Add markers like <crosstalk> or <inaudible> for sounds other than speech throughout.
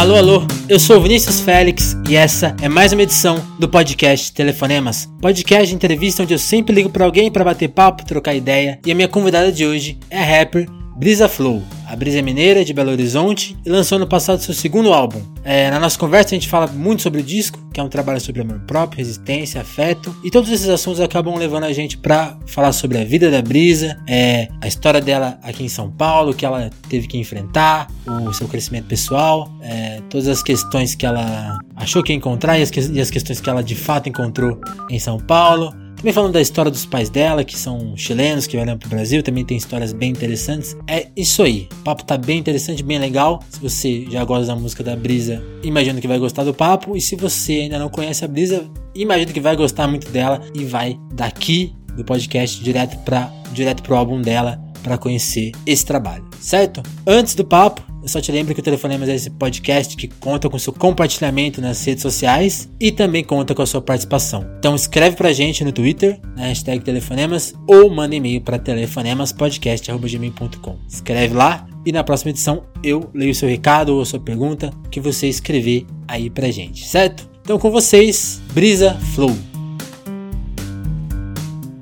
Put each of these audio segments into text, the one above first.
Alô, alô, eu sou Vinícius Félix e essa é mais uma edição do podcast Telefonemas. Podcast de entrevista onde eu sempre ligo para alguém para bater papo, trocar ideia. E a minha convidada de hoje é a rapper Brisa Flow. A Brisa é mineira de Belo Horizonte e lançou no passado seu segundo álbum. É, na nossa conversa a gente fala muito sobre o disco, que é um trabalho sobre amor próprio, resistência, afeto, e todos esses assuntos acabam levando a gente para falar sobre a vida da Brisa, é, a história dela aqui em São Paulo, que ela teve que enfrentar, o seu crescimento pessoal, é, todas as questões que ela achou que ia encontrar e as, que, e as questões que ela de fato encontrou em São Paulo. Também falando da história dos pais dela, que são chilenos, que vieram pro Brasil, também tem histórias bem interessantes. É isso aí. O papo tá bem interessante, bem legal. Se você já gosta da música da Brisa, imagino que vai gostar do papo. E se você ainda não conhece a Brisa, imagino que vai gostar muito dela e vai daqui do podcast direto para direto pro álbum dela para conhecer esse trabalho, certo? Antes do papo, eu só te lembro que o Telefonemas é esse podcast que conta com seu compartilhamento nas redes sociais e também conta com a sua participação. Então escreve pra gente no Twitter, na hashtag Telefonemas, ou manda e-mail para telefonemaspodcast.gmail.com. Escreve lá e na próxima edição eu leio o seu recado ou a sua pergunta que você escrever aí pra gente, certo? Então com vocês, Brisa Flow.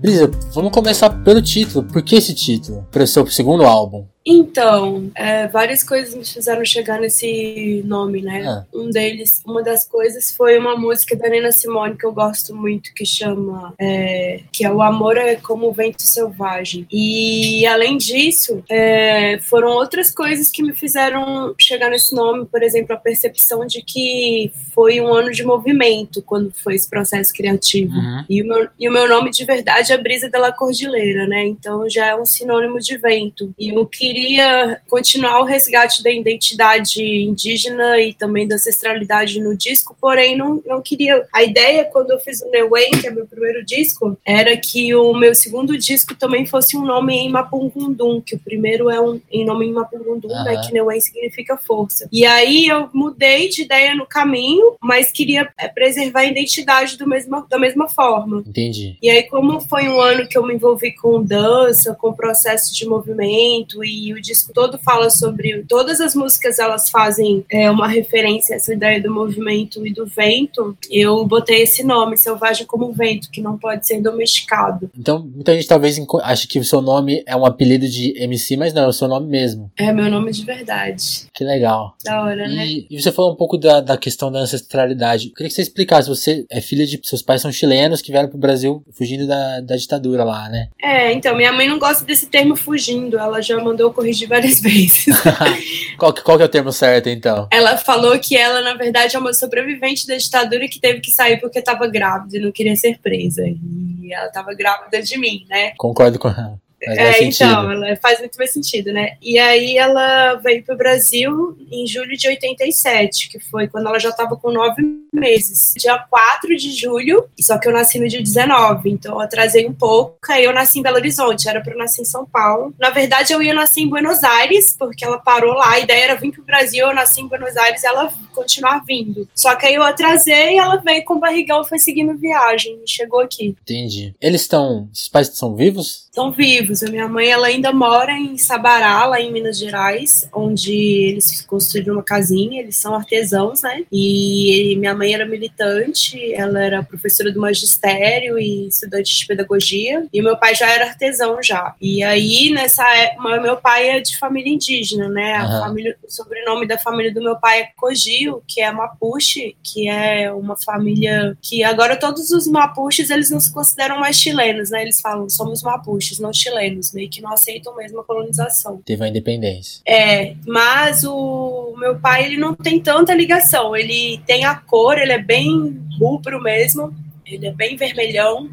Brisa, vamos começar pelo título. Por que esse título para o seu segundo álbum? Então, é, várias coisas me fizeram chegar nesse nome, né? Ah. Um deles, uma das coisas foi uma música da Nina Simone que eu gosto muito, que chama é, que é o amor é como o vento selvagem. E além disso, é, foram outras coisas que me fizeram chegar nesse nome, por exemplo, a percepção de que foi um ano de movimento quando foi esse processo criativo. Uhum. E, o meu, e o meu nome de verdade é Brisa da Cordilheira, né? Então já é um sinônimo de vento. E eu queria queria continuar o resgate da identidade indígena e também da ancestralidade no disco, porém não, não queria. A ideia, quando eu fiz o Way, que é meu primeiro disco, era que o meu segundo disco também fosse um nome em Mapungundum, que o primeiro é um em nome em Mapungundum, uhum. né, que Way significa força. E aí eu mudei de ideia no caminho, mas queria é, preservar a identidade do mesmo, da mesma forma. Entendi. E aí, como foi um ano que eu me envolvi com dança, com processo de movimento e o disco todo fala sobre todas as músicas elas fazem é, uma referência a essa ideia do movimento e do vento. Eu botei esse nome, Selvagem como Vento, que não pode ser domesticado. Então, muita gente talvez ache que o seu nome é um apelido de MC, mas não, é o seu nome mesmo. É meu nome de verdade. Que legal. Da hora, e, né? E você falou um pouco da, da questão da ancestralidade. Eu queria que você explicasse. Você é filha de. Seus pais são chilenos que vieram pro Brasil fugindo da, da ditadura lá, né? É, então, minha mãe não gosta desse termo fugindo. Ela já mandou corrigir várias <laughs> vezes. <laughs> qual, que, qual que é o termo certo, então? Ela falou que ela, na verdade, é uma sobrevivente da ditadura que teve que sair porque estava grávida e não queria ser presa. E ela estava grávida de mim, né? Concordo com ela. É, então, ela faz muito mais sentido, né? E aí ela veio para o Brasil em julho de 87, que foi quando ela já estava com nove meses. Dia 4 de julho, só que eu nasci no dia 19, então eu atrasei um pouco. Aí eu nasci em Belo Horizonte, era para eu nascer em São Paulo. Na verdade, eu ia nascer em Buenos Aires, porque ela parou lá. A ideia era vir para o Brasil, eu nasci em Buenos Aires e ela continuar vindo. Só que aí eu atrasei e ela veio com o barrigão, foi seguindo viagem e chegou aqui. Entendi. Eles estão. Esses pais são vivos? Estão vivos. A minha mãe ela ainda mora em Sabará, lá em Minas Gerais, onde eles construíram uma casinha, eles são artesãos, né? E minha mãe era militante, ela era professora do magistério e estudante de pedagogia, e meu pai já era artesão já. E aí, nessa época, meu pai é de família indígena, né? A uhum. família, o sobrenome da família do meu pai é Cogio, que é Mapuche, que é uma família que agora todos os Mapuches, eles não se consideram mais chilenos, né? Eles falam, somos Mapuches, não chilenos, meio que não aceitam mesmo a colonização. Teve a independência. É, mas o meu pai, ele não tem tanta ligação, ele tem a cor, ele é bem rubro mesmo, ele é bem vermelhão,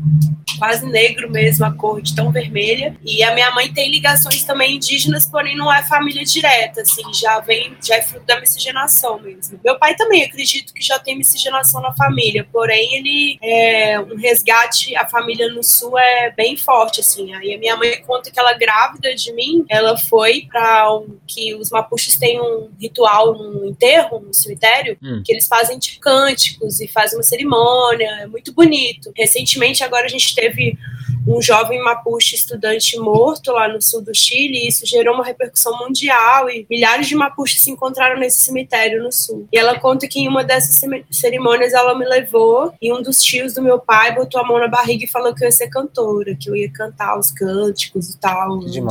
quase negro mesmo, a cor de tão vermelha. E a minha mãe tem ligações também indígenas, porém não é família direta, assim, já vem, já é fruto da miscigenação mesmo. Meu pai também, acredito que já tem miscigenação na família, porém ele é um resgate, a família no sul é bem forte, assim. Aí a minha mãe conta que ela grávida de mim, ela foi para um, que os mapuches têm um ritual no enterro, no cemitério, hum. que eles fazem tipo cânticos e fazem uma cerimônia, é muito bonito. Recentemente agora a gente teve if you um jovem mapuche estudante morto lá no sul do Chile, e isso gerou uma repercussão mundial e milhares de mapuches se encontraram nesse cemitério no sul. E ela conta que em uma dessas cerimônias ela me levou e um dos tios do meu pai botou a mão na barriga e falou que eu ia ser cantora, que eu ia cantar os cânticos e tal, de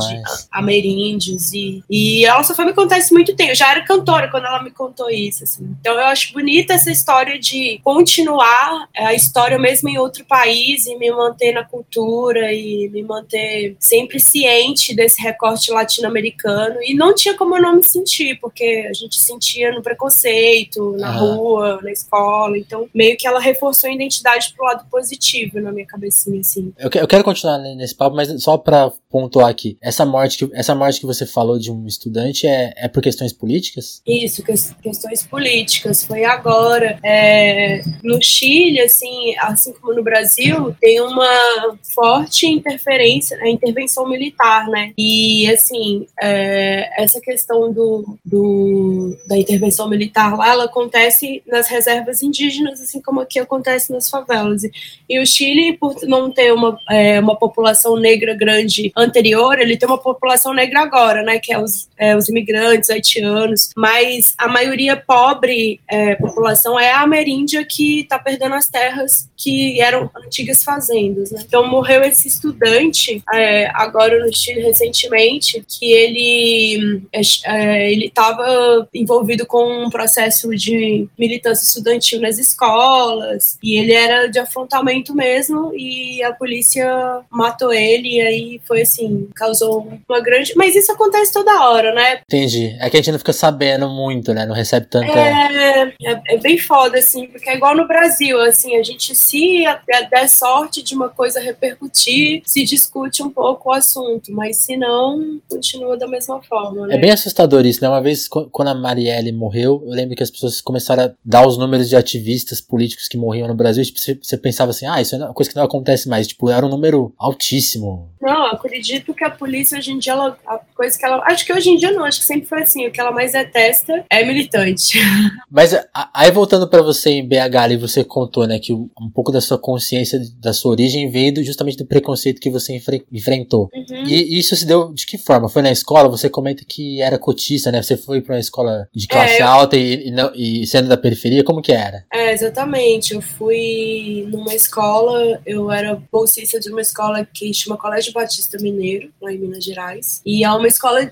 ameríndios e, e ela só foi me contar isso muito tempo. Eu já era cantora quando ela me contou isso, assim. Então eu acho bonita essa história de continuar a história mesmo em outro país e me manter na cultura e me manter sempre ciente desse recorte latino-americano. E não tinha como eu não me sentir, porque a gente sentia no preconceito, na rua, na escola. Então, meio que ela reforçou a identidade pro lado positivo na minha cabecinha, assim. Eu, eu quero continuar nesse papo, mas só pra pontuar aqui. Essa morte que, essa morte que você falou de um estudante é, é por questões políticas? Isso, que, questões políticas. Foi agora. É, no Chile, assim, assim como no Brasil, tem uma forte interferência, a intervenção militar, né? E, assim, é, essa questão do, do, da intervenção militar lá, ela acontece nas reservas indígenas, assim como aqui acontece nas favelas. E, o Chile, por não ter uma, é, uma população negra grande anterior, ele tem uma população negra agora, né? Que é os, é, os imigrantes haitianos, mas a maioria pobre é, população é a ameríndia que está perdendo as terras que eram antigas fazendas. Né? Então morreu esse estudante é, agora no Chile recentemente que ele é, é ele estava envolvido com um processo de militância estudantil nas escolas e ele era de afrontamento mesmo e a polícia matou ele e aí foi assim causou uma grande mas isso acontece toda hora né? Entendi. É que a gente não fica sabendo muito né? Não recebe tanta é, é, é bem foda assim porque é igual no Brasil assim a gente se der sorte de uma coisa repercutir, se discute um pouco o assunto, mas se não, continua da mesma forma. Né? É bem assustador isso, né? Uma vez, quando a Marielle morreu, eu lembro que as pessoas começaram a dar os números de ativistas políticos que morriam no Brasil, tipo, você, pensava assim, ah, isso é uma coisa que não acontece mais, tipo, era um número altíssimo. Não, acredito que a polícia hoje em dia, ela, a coisa que ela, acho que hoje em dia não, acho que sempre foi assim, o que ela mais detesta é militante. <laughs> Mas aí voltando para você em BH, ali você contou, né, que um pouco da sua consciência da sua origem veio do, do preconceito que você enfre enfrentou. Uhum. E isso se deu de que forma? Foi na escola? Você comenta que era cotista, né? Você foi para uma escola de classe é, alta e, e, não, e, sendo da periferia, como que era? É, exatamente. Eu fui numa escola, eu era bolsista de uma escola que chama Colégio Batista Mineiro, lá em Minas Gerais. E é uma escola,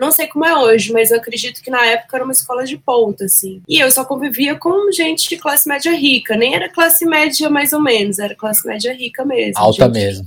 não sei como é hoje, mas eu acredito que na época era uma escola de ponta, assim. E eu só convivia com gente de classe média rica, nem era classe média mais ou menos, era classe média rica mesmo. Alta mesmo.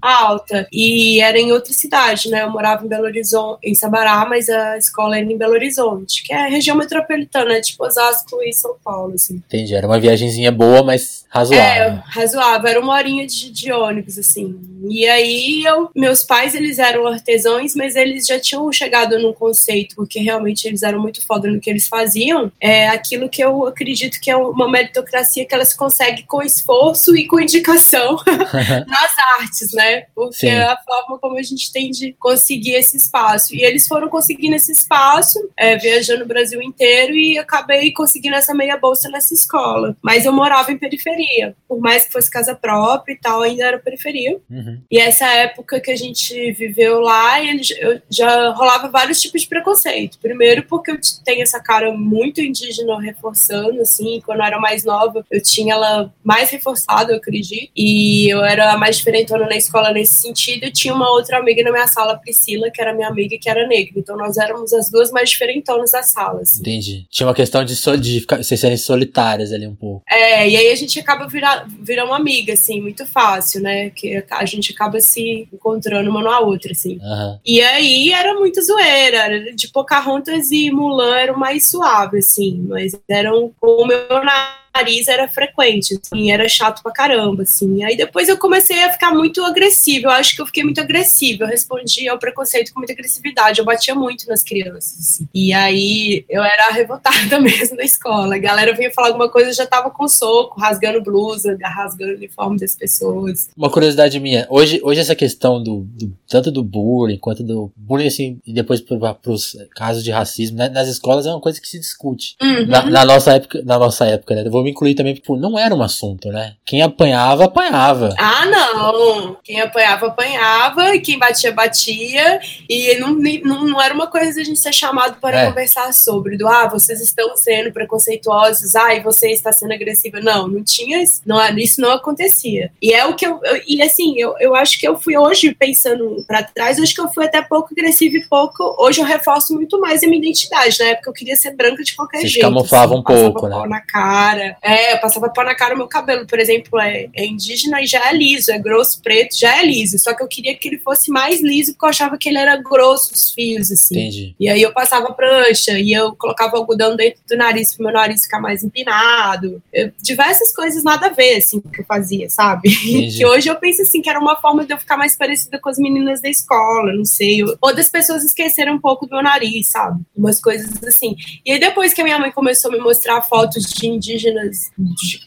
Alta. E era em outra cidade, né? Eu morava em Belo Horizonte, em Sabará, mas a escola era em Belo Horizonte, que é a região metropolitana, tipo Osasco e São Paulo, assim. Entendi, era uma viagemzinha boa, mas razoável. É, razoável, era uma horinha de, de ônibus, assim. E aí, eu, meus pais, eles eram artesãos, mas eles já tinham chegado num conceito, porque realmente eles eram muito foda no que eles faziam, é aquilo que eu acredito que é uma meritocracia que elas conseguem com esforço e com indicação <laughs> <laughs> nas artes, né? Porque Sim. é a forma como a gente tem de conseguir esse espaço. E eles foram conseguindo esse espaço, é, viajando o Brasil inteiro, e acabei conseguindo essa meia bolsa nessa escola. Mas eu morava em periferia. Por mais que fosse casa própria e tal, ainda era periferia. Uhum. E essa época que a gente viveu lá, eu já rolava vários tipos de preconceito. Primeiro, porque eu tenho essa cara muito indígena reforçando, assim, quando eu era mais nova, eu tinha ela mais reforçada, eu acredito. E eu era a mais diferentona na escola nesse sentido. E tinha uma outra amiga na minha sala, Priscila, que era minha amiga que era negra. Então nós éramos as duas mais diferentonas da sala. Assim. Entendi. Tinha uma questão de, so, de ficar, vocês serem solitárias ali um pouco. É, e aí a gente acaba virando virar uma amiga, assim, muito fácil, né? Que a gente acaba se encontrando uma na outra, assim. Uhum. E aí era muito zoeira. Era de Pocahontas e Mulan eram mais suave, assim. Mas eram o meu nariz era frequente, assim, era chato pra caramba, assim. Aí depois eu comecei a ficar muito agressiva, eu acho que eu fiquei muito agressiva, eu respondia ao preconceito com muita agressividade, eu batia muito nas crianças, assim. E aí eu era <laughs> revoltada mesmo na escola, a galera vinha falar alguma coisa, eu já tava com soco, rasgando blusa, rasgando o uniforme das pessoas. Uma curiosidade minha, hoje, hoje essa questão do, do tanto do bullying quanto do bullying, assim, e depois pros casos de racismo, né, nas escolas é uma coisa que se discute. Uhum. Na, na, nossa época, na nossa época, né, eu vou vamos incluir também, tipo, não era um assunto, né? Quem apanhava, apanhava. Ah, não! Quem apanhava, apanhava, e quem batia, batia. E não, não, não era uma coisa de a gente ser chamado para é. conversar sobre, do ah, vocês estão sendo preconceituosos, ah, e você está sendo agressiva. Não, não tinha isso, não, isso não acontecia. E é o que eu, eu e assim, eu, eu acho que eu fui hoje pensando para trás, acho que eu fui até pouco agressiva e pouco. Hoje eu reforço muito mais a minha identidade. Na época eu queria ser branca de qualquer Você jeito. camuflava assim, um pouco, né? Na cara. É, eu passava pó na cara, o meu cabelo, por exemplo, é, é indígena e já é liso, é grosso, preto, já é liso. Só que eu queria que ele fosse mais liso porque eu achava que ele era grosso, os fios, assim. Entendi. E aí eu passava prancha e eu colocava algodão dentro do nariz pro meu nariz ficar mais empinado. Eu, diversas coisas nada a ver, assim, que eu fazia, sabe? <laughs> que hoje eu penso assim, que era uma forma de eu ficar mais parecida com as meninas da escola, não sei. Ou das pessoas esquecerem um pouco do meu nariz, sabe? Umas coisas assim. E aí depois que a minha mãe começou a me mostrar fotos de indígenas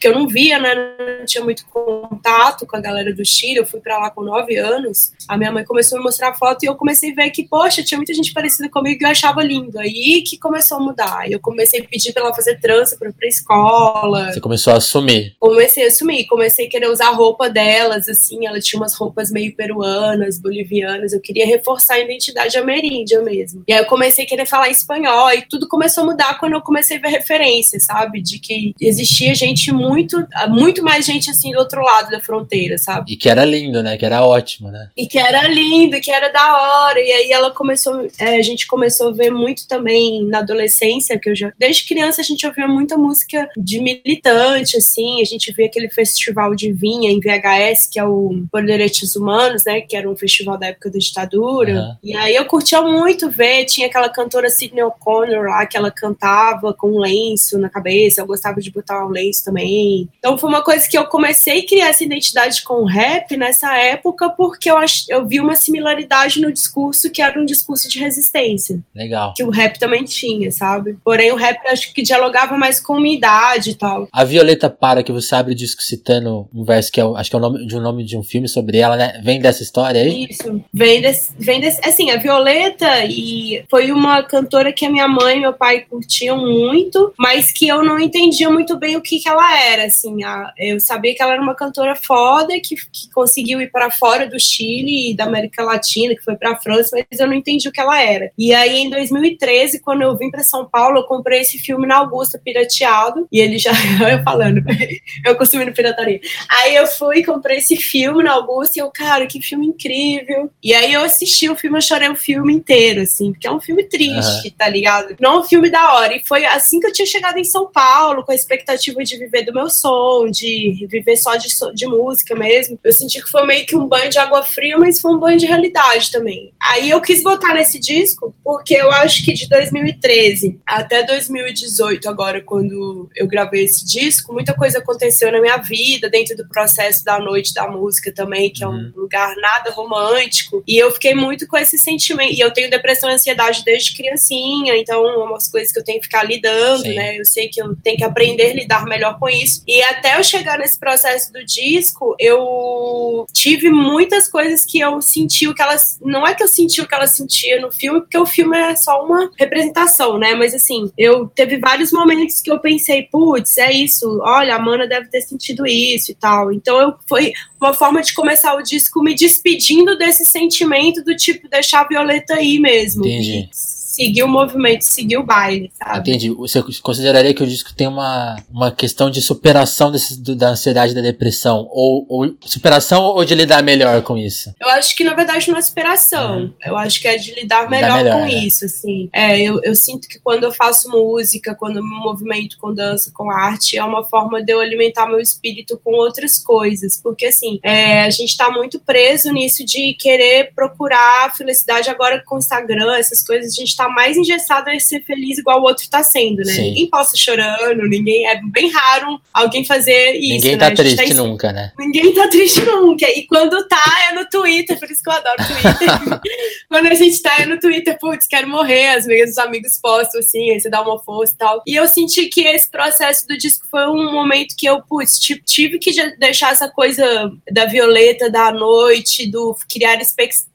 que eu não via, né? Não tinha muito contato com a galera do Chile. Eu fui para lá com nove anos. A minha mãe começou a me mostrar foto e eu comecei a ver que, poxa, tinha muita gente parecida comigo e eu achava lindo. Aí que começou a mudar. Eu comecei a pedir pra ela fazer trança pra ir pra escola. Você começou a assumir. Comecei a assumir. Comecei a querer usar a roupa delas, assim. Ela tinha umas roupas meio peruanas, bolivianas. Eu queria reforçar a identidade ameríndia mesmo. E aí eu comecei a querer falar espanhol e tudo começou a mudar quando eu comecei a ver referências, sabe? De que existia gente muito, muito mais gente assim do outro lado da fronteira, sabe? E que era lindo, né? Que era ótimo, né? E que era lindo, que era da hora. E aí ela começou, é, a gente começou a ver muito também na adolescência, que eu já. Desde criança a gente ouvia muita música de militante, assim. A gente via aquele festival de vinha em VHS, que é o Por Direitos Humanos, né? Que era um festival da época da ditadura. Uhum. E aí eu curtia muito ver, tinha aquela cantora Sidney O'Connor lá, que ela cantava com um lenço na cabeça. Eu gostava de botar lenço também. Então foi uma coisa que eu comecei a criar essa identidade com o rap nessa época, porque eu, ach... eu vi uma similaridade no discurso que era um discurso de resistência. Legal. Que o rap também tinha, sabe? Porém, o rap acho que dialogava mais com minha idade e tal. A Violeta Para, que você abre o disco citando um verso que é, acho que é o nome de um nome de um filme sobre ela, né? Vem dessa história aí? Isso. Vem desse, vem desse. Assim, a Violeta e foi uma cantora que a minha mãe e meu pai curtiam muito, mas que eu não entendia muito bem o que, que ela era, assim. A, eu sabia que ela era uma cantora foda, que, que conseguiu ir para fora do Chile e da América Latina, que foi para a França, mas eu não entendi o que ela era. E aí, em 2013, quando eu vim para São Paulo, eu comprei esse filme na Augusta pirateado. E ele já. <laughs> eu falando, <laughs> eu consumindo pirataria. Aí eu fui e comprei esse filme na Augusta e eu, cara, que filme incrível. E aí eu assisti o filme, eu chorei o filme inteiro, assim, porque é um filme triste, uhum. tá ligado? Não é um filme da hora. E foi assim que eu tinha chegado em São Paulo, com a expectativa de viver do meu som, de viver só de, de música mesmo. Eu senti que foi meio que um banho de água fria, mas foi um banho de realidade também. Aí eu quis botar nesse disco, porque eu acho que de 2013 até 2018, agora, quando eu gravei esse disco, muita coisa aconteceu na minha vida, dentro do processo da noite da música também, que é um uhum. lugar nada romântico. E eu fiquei muito com esse sentimento. E eu tenho depressão e ansiedade desde criancinha, então é umas coisas que eu tenho que ficar lidando, Sim. né? Eu sei que eu tenho que aprender a lidar melhor com isso. E até eu chegar nesse processo do disco, eu tive muitas coisas que eu senti o que elas. Não é que eu senti o que ela sentia no filme, porque o filme é só uma representação, né? Mas assim, eu teve vários momentos que eu pensei, putz, é isso, olha, a Mana deve ter sentido isso e tal. Então eu foi uma forma de começar o disco me despedindo desse sentimento do tipo deixar a Violeta aí mesmo. Entendi seguir o movimento, seguir o baile, sabe? Entendi. Você consideraria que o disco tem uma, uma questão de superação desse, do, da ansiedade e da depressão? Ou, ou, superação ou de lidar melhor com isso? Eu acho que, na verdade, não é superação. Uhum. Eu acho que é de lidar melhor, melhor com né? isso, assim. É, eu, eu sinto que quando eu faço música, quando eu me movimento com dança, com arte, é uma forma de eu alimentar meu espírito com outras coisas. Porque, assim, é, a gente tá muito preso nisso de querer procurar felicidade agora com o Instagram, essas coisas, a gente tá tá mais engessado a ser feliz igual o outro tá sendo, né? Sim. Ninguém posta chorando, ninguém. É bem raro alguém fazer isso. Ninguém tá né? triste tá nunca, né? Ninguém tá triste nunca. E quando tá, é no Twitter, por isso que eu adoro Twitter. <laughs> quando a gente tá, é no Twitter, putz, quero morrer, as minhas os amigos postam assim, aí você dá uma força e tal. E eu senti que esse processo do disco foi um momento que eu, putz, tive que deixar essa coisa da Violeta, da noite, do criar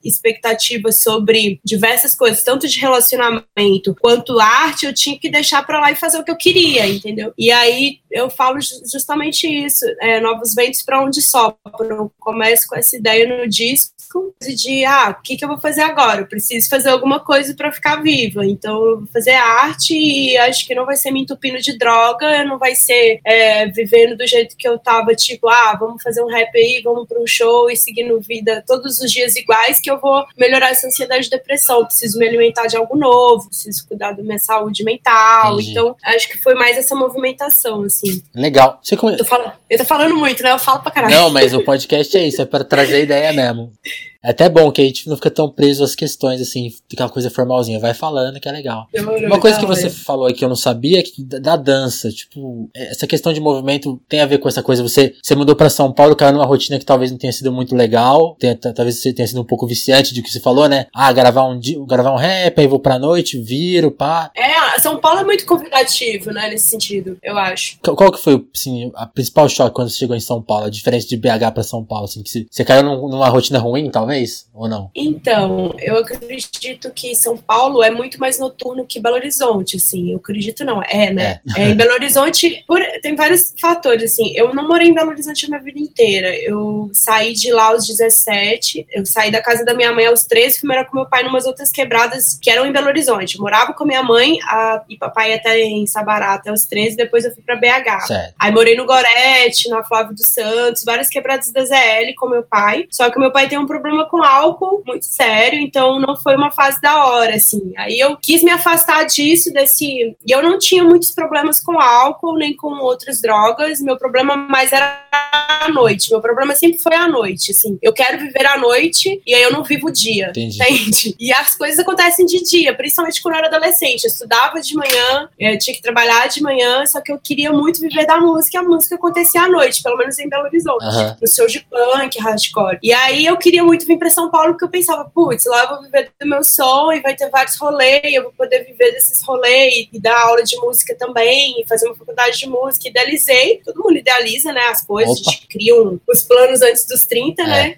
expectativas sobre diversas coisas, tanto de relacionamento relacionamento quanto arte, eu tinha que deixar pra lá e fazer o que eu queria, entendeu? E aí eu falo justamente isso, é, novos ventos para onde sopram. Eu começo com essa ideia no disco de, ah, o que, que eu vou fazer agora? Eu preciso fazer alguma coisa para ficar viva. Então, eu vou fazer arte e acho que não vai ser me entupindo de droga, não vai ser é, vivendo do jeito que eu tava, tipo, ah, vamos fazer um rap aí, vamos para um show e seguindo vida todos os dias iguais, que eu vou melhorar essa ansiedade e depressão. Preciso me alimentar de algo novo, preciso cuidar da minha saúde mental. Entendi. Então, acho que foi mais essa movimentação, assim. Legal. Você come... eu, tô falando, eu tô falando muito, né? Eu falo pra caralho. Não, mas o podcast é isso, é para trazer ideia mesmo. <laughs> É até bom que a gente não fica tão preso às questões, assim, aquela coisa formalzinha. Vai falando que é legal. Uma coisa que você falou aí que eu não sabia é que da dança, tipo, essa questão de movimento tem a ver com essa coisa. Você, você mudou para São Paulo, caiu numa rotina que talvez não tenha sido muito legal, tenha, talvez você tenha sido um pouco viciante do que você falou, né? Ah, gravar um, gravar um rap, aí vou pra noite, viro, pá. É, São Paulo é muito convidativo, né, nesse sentido, eu acho. Qual, que foi, assim, a principal choque quando você chegou em São Paulo? A diferença de BH para São Paulo, assim, que você, caiu numa rotina ruim, talvez? Ou não? Então, eu acredito que São Paulo é muito mais noturno que Belo Horizonte, assim. Eu acredito não, é, né? É. É, em Belo Horizonte, por, tem vários fatores, assim. Eu não morei em Belo Horizonte a minha vida inteira. Eu saí de lá aos 17, eu saí da casa da minha mãe aos 13, fui morar com meu pai em umas outras quebradas que eram em Belo Horizonte. Eu morava com minha mãe a, e papai até em Sabará até os 13, depois eu fui pra BH. Certo. Aí morei no Gorete, na Flávio dos Santos, várias quebradas da ZL com meu pai. Só que meu pai tem um problema com álcool muito sério, então não foi uma fase da hora, assim. Aí eu quis me afastar disso, desse. E eu não tinha muitos problemas com álcool, nem com outras drogas. Meu problema mais era a noite. Meu problema sempre foi a noite, assim. Eu quero viver a noite e aí eu não vivo o dia. Entendi. Entende? E as coisas acontecem de dia, principalmente quando eu era adolescente. Eu estudava de manhã, eu tinha que trabalhar de manhã, só que eu queria muito viver da música e a música acontecia à noite, pelo menos em Belo Horizonte. Uhum. No show de punk, hardcore. E aí eu queria muito vir pra São Paulo porque eu pensava, putz, lá eu vou viver do meu som e vai ter vários rolês, eu vou poder viver desses rolês e dar aula de música também, e fazer uma faculdade de música. Idealizei, todo mundo idealiza, né, as coisas, Opa. a gente cria um, os planos antes dos 30, é. né?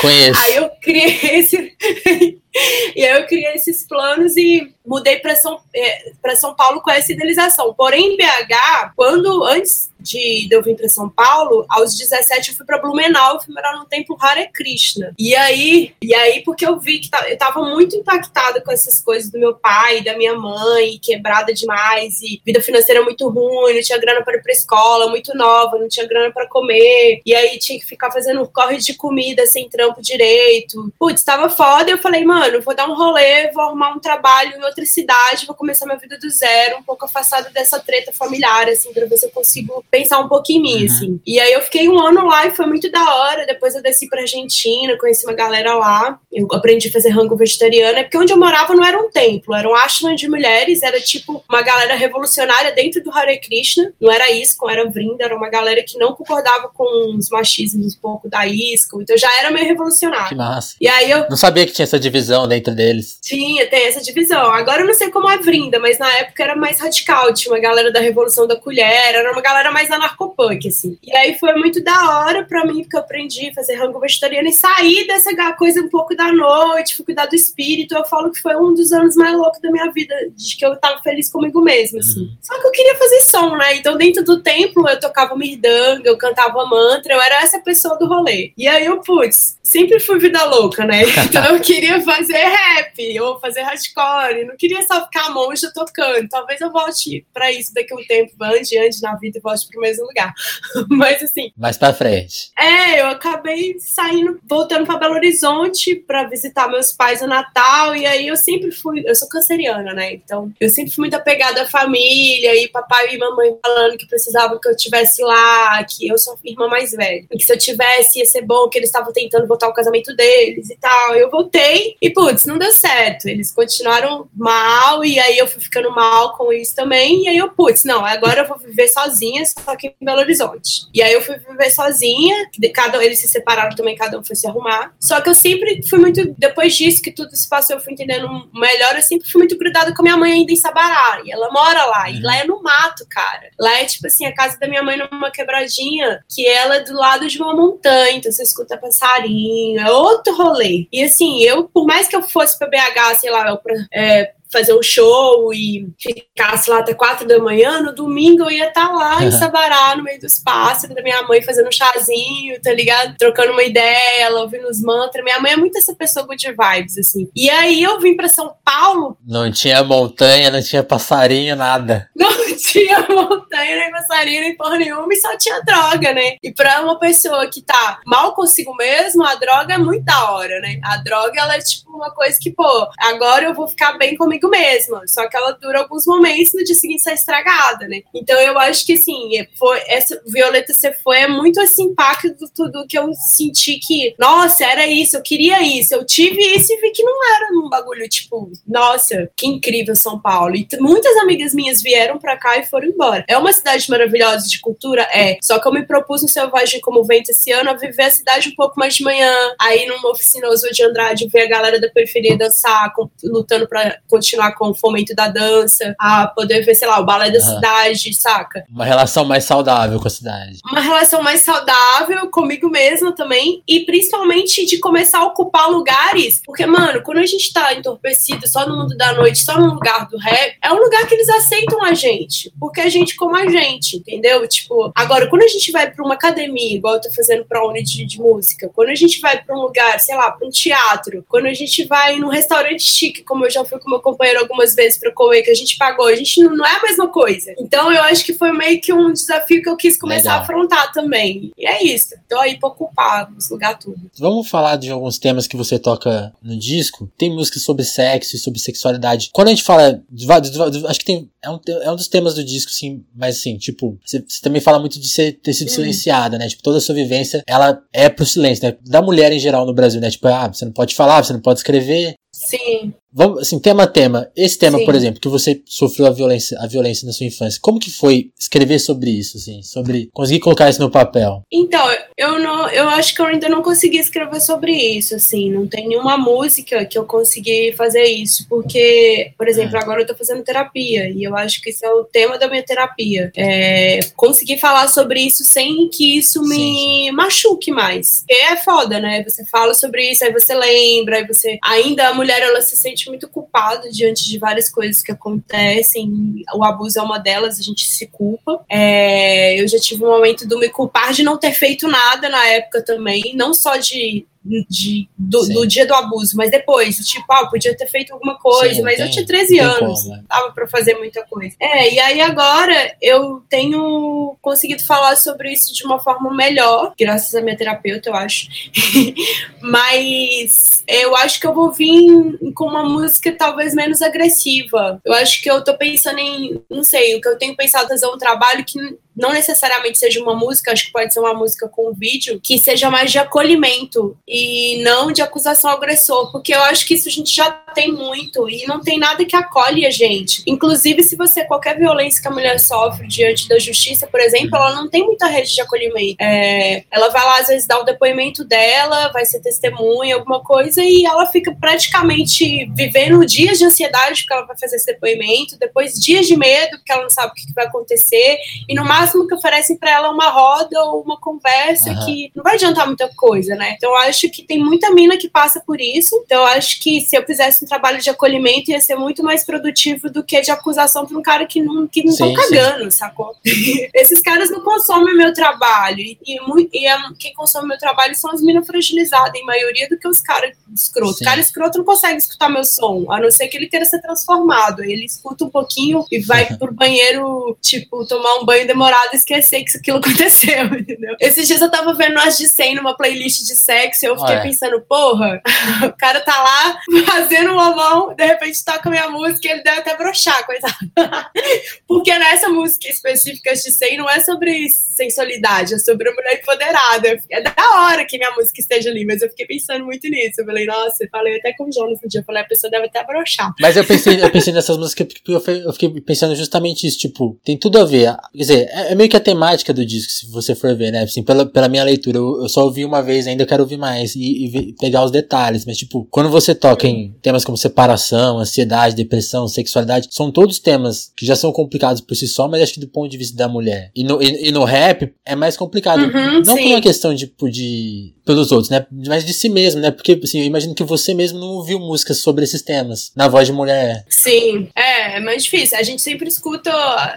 Conheço. aí eu criei esse. E aí eu criei esses planos e mudei para São, é, São Paulo com essa idealização. Porém, BH, quando antes de, de eu vir para São Paulo, aos 17 eu fui para Blumenau, eu fui morar no templo Hare Krishna. E aí, e aí porque eu vi que eu tava muito impactada com essas coisas do meu pai, da minha mãe, quebrada demais e vida financeira muito ruim, não tinha grana para ir para escola, muito nova, não tinha grana para comer. E aí tinha que ficar fazendo corre de comida sem trampo direito. Putz, tava foda, eu falei, mano, vou dar um rolê, vou arrumar um trabalho em outra cidade, vou começar minha vida do zero, um pouco afastada dessa treta familiar, assim, para ver se eu consigo pensar um pouco em mim, uhum. assim. E aí eu fiquei um ano lá e foi muito da hora. Depois eu desci pra Argentina, conheci uma galera lá. Eu aprendi a fazer rango vegetariano, porque onde eu morava não era um templo, era um ashram de mulheres, era tipo uma galera revolucionária dentro do Hare Krishna. Não era ISKCON, era Vrinda, era uma galera que não concordava com os machismos um pouco da ISKCON, então já era meio revolucionário. Que massa. E aí eu... Não sabia que tinha essa divisão dentro deles. Tinha, tem essa divisão. Agora eu não sei como é Vrinda, mas na época era mais radical, tinha uma galera da Revolução da Colher, era uma galera mais anarcopunk, assim. E aí foi muito da hora pra mim, porque eu aprendi a fazer rango vegetariano e sair dessa coisa um pouco da noite, fui cuidar do espírito. Eu falo que foi um dos anos mais loucos da minha vida, de que eu tava feliz comigo mesma, assim. Uhum. Só que eu queria fazer som, né? Então dentro do templo eu tocava mirdanga, eu cantava mantra, eu era essa pessoa do rolê. E aí eu, putz, sempre fui vida louca, né? <laughs> Então eu queria fazer rap ou fazer hardcore, não queria só ficar monja tocando. Talvez eu volte para isso daqui a um tempo, ande, ande na vida e volte pro mesmo lugar. <laughs> Mas assim. Mais pra frente. É, eu acabei saindo, voltando para Belo Horizonte para visitar meus pais no Natal, e aí eu sempre fui. Eu sou canceriana, né? Então eu sempre fui muito apegada à família, e papai e mamãe falando que precisavam que eu estivesse lá, que eu sou irmã mais velha. E que se eu tivesse ia ser bom, que eles estavam tentando botar o casamento deles e tal. Eu voltei e, putz, não deu certo. Eles continuaram mal, e aí eu fui ficando mal com isso também. E aí eu, putz, não, agora eu vou viver sozinha, só que em Belo Horizonte. E aí eu fui viver sozinha, cada eles se separaram também, cada um foi se arrumar. Só que eu sempre fui muito, depois disso que tudo se passou, eu fui entendendo melhor, eu sempre fui muito grudada com a minha mãe ainda em Sabará. E ela mora lá, e lá é no mato, cara. Lá é tipo assim, a casa da minha mãe numa quebradinha, que ela é do lado de uma montanha, então você escuta passarinho, é outro rolê. E assim, eu, por mais que eu fosse pra BH, sei lá, é, é, fazer um show e ficasse lá até quatro da manhã, no domingo eu ia estar tá lá em Sabará, no meio dos pássaros, da minha mãe fazendo um chazinho, tá ligado? Trocando uma ideia, ela ouvindo os mantras. Minha mãe é muito essa pessoa good vibes, assim. E aí eu vim pra São Paulo. Não tinha montanha, não tinha passarinho, nada. Não tinha montanha, nem passarinho, nem porra nenhuma, e só tinha droga, né? E pra uma pessoa que tá mal consigo mesmo, a droga é muito da hora, né? A droga, ela é tipo uma coisa que, pô, agora eu vou ficar bem comigo mesma. Só que ela dura alguns momentos no dia seguinte sai estragada, né? Então eu acho que assim, foi, essa Violeta Você Foi é muito esse impacto do tudo que eu senti que, nossa, era isso, eu queria isso, eu tive isso e vi que não era um bagulho tipo, nossa, que incrível São Paulo. E muitas amigas minhas vieram pra cá e foram embora. É uma cidade maravilhosa de cultura? É. Só que eu me propus no Selvagem como Vento esse ano a viver a cidade um pouco mais de manhã, aí numa oficina Oswald de Andrade, ver a galera da periferia dançar, lutando pra continuar continuar com o fomento da dança, a poder ver, sei lá, o balé da uhum. cidade, saca? Uma relação mais saudável com a cidade. Uma relação mais saudável comigo mesma também, e principalmente de começar a ocupar lugares, porque, mano, quando a gente tá entorpecido só no mundo da noite, só no lugar do rap, é um lugar que eles aceitam a gente, porque a gente como a gente, entendeu? Tipo, agora, quando a gente vai pra uma academia, igual eu tô fazendo pra Uni de, de música, quando a gente vai pra um lugar, sei lá, pra um teatro, quando a gente vai num restaurante chique, como eu já fui com meu companheiro algumas vezes para comer, que a gente pagou, a gente não, não, é a mesma coisa. Então eu acho que foi meio que um desafio que eu quis começar Legal. a afrontar também. E é isso. Tô aí pra ocupar os lugar tudo. Vamos falar de alguns temas que você toca no disco. Tem músicas sobre sexo e sobre sexualidade. Quando a gente fala. Acho que tem. É um, é um dos temas do disco, sim, mas assim, tipo, você, também fala muito de ser, ter sido uhum. silenciada, né? Tipo, toda a sua vivência, ela é pro silêncio, né? Da mulher em geral no Brasil, né? Tipo, ah, você não pode falar, você não pode escrever. Sim. Vamos, assim, tema a tema. Esse tema, Sim. por exemplo, que você sofreu a violência, a violência na sua infância. Como que foi escrever sobre isso, assim? Sobre conseguir colocar isso no papel? Então, eu não, eu acho que eu ainda não consegui escrever sobre isso, assim. Não tem nenhuma música que eu consegui fazer isso, porque, por exemplo, é. agora eu tô fazendo terapia e eu acho que isso é o tema da minha terapia. É conseguir falar sobre isso sem que isso me sim. machuque mais. Porque é foda, né? Você fala sobre isso, aí você lembra, aí você ainda a mulher ela se sente muito culpado diante de várias coisas que acontecem. O abuso é uma delas, a gente se culpa. É, eu já tive um momento do me culpar de não ter feito nada na época também, não só de de, do, do, dia do abuso, mas depois, tipo, ah, podia ter feito alguma coisa, Sim, mas tem, eu tinha 13 anos, como, né? dava pra fazer muita coisa. É, e aí agora eu tenho conseguido falar sobre isso de uma forma melhor, graças à minha terapeuta, eu acho. <laughs> mas eu acho que eu vou vir com uma música talvez menos agressiva. Eu acho que eu tô pensando em, não sei, o que eu tenho pensado fazer um trabalho que não necessariamente seja uma música, acho que pode ser uma música com vídeo, que seja mais de acolhimento e não de acusação ao agressor, porque eu acho que isso a gente já tem muito e não tem nada que acolhe a gente. Inclusive, se você, qualquer violência que a mulher sofre diante da justiça, por exemplo, ela não tem muita rede de acolhimento. É, ela vai lá, às vezes, dar o depoimento dela, vai ser testemunha, alguma coisa, e ela fica praticamente vivendo dias de ansiedade porque ela vai fazer esse depoimento, depois dias de medo porque ela não sabe o que vai acontecer, e no máximo máximo que oferecem para ela é uma roda ou uma conversa uhum. que não vai adiantar muita coisa, né? Então eu acho que tem muita mina que passa por isso. Então eu acho que se eu fizesse um trabalho de acolhimento ia ser muito mais produtivo do que de acusação para um cara que não que não estão cagando, sim. sacou? <laughs> Esses caras não consomem meu trabalho e, e, e a, quem consome meu trabalho são as minas fragilizadas, em maioria do que os caras escroto. O cara escroto não consegue escutar meu som, a não ser que ele queira ser transformado. Ele escuta um pouquinho e vai <laughs> pro banheiro, tipo, tomar um banho demorado e esquecer que aquilo <laughs> aconteceu, entendeu? Esses dias eu tava vendo as de 100 numa playlist de sexo e eu fiquei pensando, porra, <laughs> o cara tá lá <laughs> fazendo uma mão, de repente toca minha música e ele deve até broxar, coisa. Porque nessa música específica de 100 não é sobre sensualidade, é sobre a mulher empoderada. É da hora que minha música esteja ali, mas eu fiquei pensando muito nisso. Eu falei, nossa, eu falei até com o Jonas no dia, eu falei, a pessoa deve até broxar. Mas eu pensei, eu pensei nessas músicas porque eu fiquei pensando justamente isso, tipo, tem tudo a ver. Quer dizer, é, é meio que a temática do disco, se você for ver, né? Assim, pela, pela minha leitura, eu, eu só ouvi uma vez, ainda quero ouvir mais e, e ver, pegar os detalhes. Mas, tipo, quando você toca em tema temas como separação, ansiedade, depressão, sexualidade, são todos temas que já são complicados por si só, mas acho que do ponto de vista da mulher. E no, e, e no rap é mais complicado. Uhum, não sim. por uma questão de, de pelos outros, né? Mas de si mesmo, né? Porque, assim, eu imagino que você mesmo não ouviu músicas sobre esses temas, na voz de mulher. Sim, é, é mais difícil. A gente sempre escuta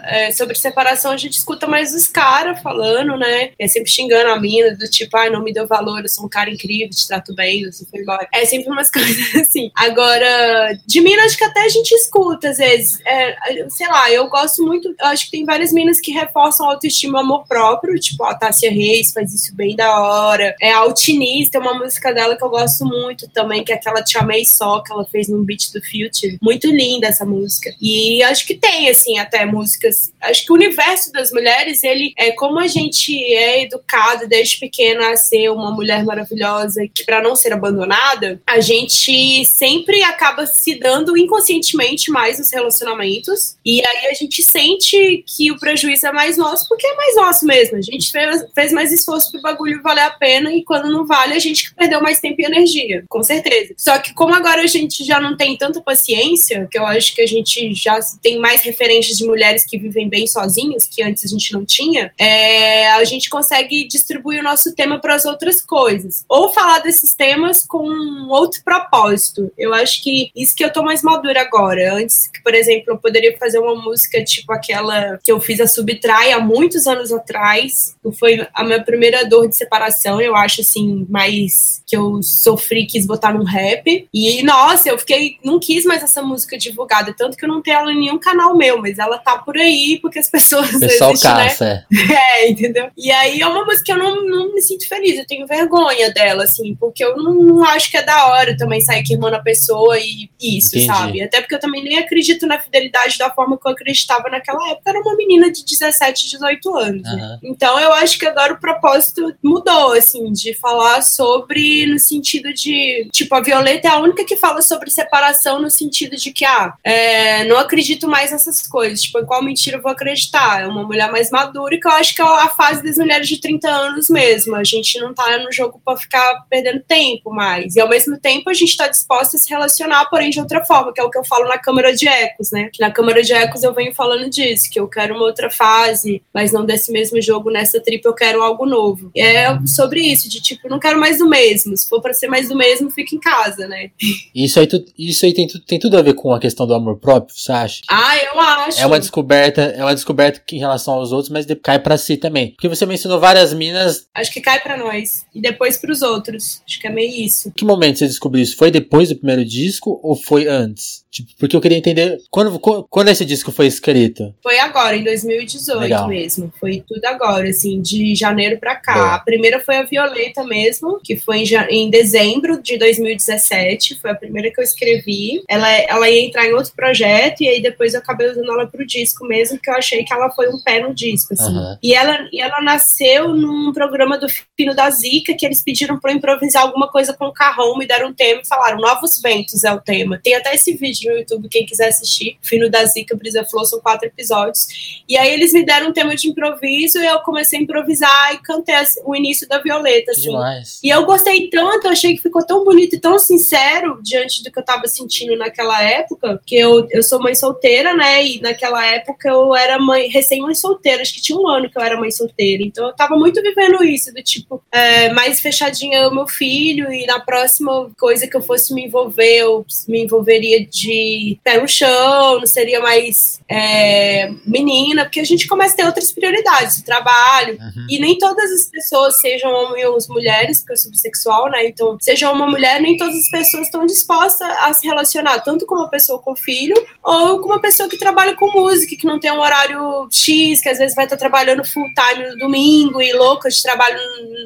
é, sobre separação, a gente escuta mais os caras falando, né? É sempre xingando a mina, do tipo, ai, não me deu valor, eu sou um cara incrível, te trato bem, você foi embora. É sempre umas <laughs> coisas assim. Agora, de mina, acho que até a gente escuta, às vezes. É, sei lá, eu gosto muito, eu acho que tem várias minas que reforçam a autoestima amor próprio, tipo, a Tássia Reis faz isso bem da hora. É, a Altinista, é uma música dela que eu gosto muito também, que é aquela Te Amei Só, que ela fez no beat do Future. Muito linda essa música. E acho que tem, assim, até músicas. Acho que o universo das mulheres, ele é como a gente é educado desde pequena a ser uma mulher maravilhosa, que para não ser abandonada, a gente sempre acaba se dando inconscientemente mais nos relacionamentos. E aí a gente sente que o prejuízo é mais nosso, porque é mais nosso mesmo. A gente fez, fez mais esforço pro bagulho valer a pena e quando não vale, a gente perdeu mais tempo e energia, com certeza. Só que como agora a gente já não tem tanta paciência, que eu acho que a gente já tem mais referências de mulheres que vivem bem sozinhas, que antes a gente não tinha, é, a gente consegue distribuir o nosso tema para as outras coisas. Ou falar desses temas com outro propósito. Eu acho que isso que eu tô mais madura agora. Antes, por exemplo, eu poderia fazer uma música tipo aquela que eu fiz a Subtrai há muitos anos atrás. Foi a minha primeira dor de separação, eu acho assim, mais que eu sofri, quis botar num rap. E, nossa, eu fiquei, não quis mais essa música divulgada, tanto que eu não tenho ela em nenhum canal meu, mas ela tá por aí, porque as <laughs> pessoas. O pessoal né? caça, né? <laughs> é. entendeu? E aí é uma música que eu não, não me sinto feliz, eu tenho vergonha dela, assim, porque eu não, não acho que é da hora também sair queimando a pessoa e isso, Entendi. sabe? Até porque eu também nem acredito na fidelidade da forma que eu acreditava naquela época, era uma menina de 17, 18 anos. Uhum. Né? Então eu acho que agora o propósito mudou, assim, de falar falar sobre no sentido de, tipo, a Violeta é a única que fala sobre separação no sentido de que, ah, é, não acredito mais nessas coisas, tipo, em qual mentira eu vou acreditar? É uma mulher mais madura e que eu acho que é a fase das mulheres de 30 anos mesmo. A gente não tá no jogo para ficar perdendo tempo mais. E ao mesmo tempo a gente tá disposta a se relacionar, porém de outra forma, que é o que eu falo na Câmara de Ecos, né? Que na Câmara de Ecos eu venho falando disso, que eu quero uma outra fase, mas não desse mesmo jogo nessa trip, eu quero algo novo. E é sobre isso, de tipo, não quero mais do mesmo. Se for para ser mais do mesmo, fica em casa, né? Isso aí, tu, isso aí tem, tem tudo a ver com a questão do amor próprio, você acha? Ah, eu acho. É uma descoberta, é uma descoberta em relação aos outros, mas cai para si também. Porque você mencionou várias minas. Acho que cai para nós e depois para os outros. Acho que é meio isso. Que momento você descobriu isso? Foi depois do primeiro disco ou foi antes? Tipo, porque eu queria entender quando, quando esse disco foi escrito. Foi agora, em 2018 Legal. mesmo. Foi tudo agora, assim, de janeiro para cá. Boa. A primeira foi a Violeta mesmo, que foi em, em, dezembro de 2017. Foi a primeira que eu escrevi. Ela, ela ia entrar em outro projeto, e aí depois eu acabei usando ela pro disco mesmo, que eu achei que ela foi um pé no disco, assim. Uhum. E, ela, e ela nasceu num programa do Fino da Zica, que eles pediram pra eu improvisar alguma coisa com o carrão, me deram um tema e falaram: Novos Ventos é o tema. Tem até esse vídeo no YouTube, quem quiser assistir. Fino da Zica, Brisa Flor, são quatro episódios. E aí eles me deram um tema de improviso e eu comecei a improvisar e cantei o início da Violeta, assim. Demais. E eu gostei tanto, eu achei que ficou tão bonito e tão sincero diante do que eu tava sentindo naquela época, que eu, eu sou mãe solteira, né? E naquela época eu era mãe, recém-mãe solteira, acho que tinha um ano que eu era mãe solteira. Então eu tava muito vivendo isso, do tipo, é, mais fechadinha o meu filho, e na próxima coisa que eu fosse me envolver, eu me envolveria de de pé no chão, não seria mais é, menina, porque a gente começa a ter outras prioridades, o trabalho. Uhum. E nem todas as pessoas, sejam homens ou mulheres, porque eu sou bissexual, né? Então, seja uma mulher, nem todas as pessoas estão dispostas a se relacionar, tanto com uma pessoa com filho, ou com uma pessoa que trabalha com música, que não tem um horário X, que às vezes vai estar trabalhando full time no domingo e louca de trabalho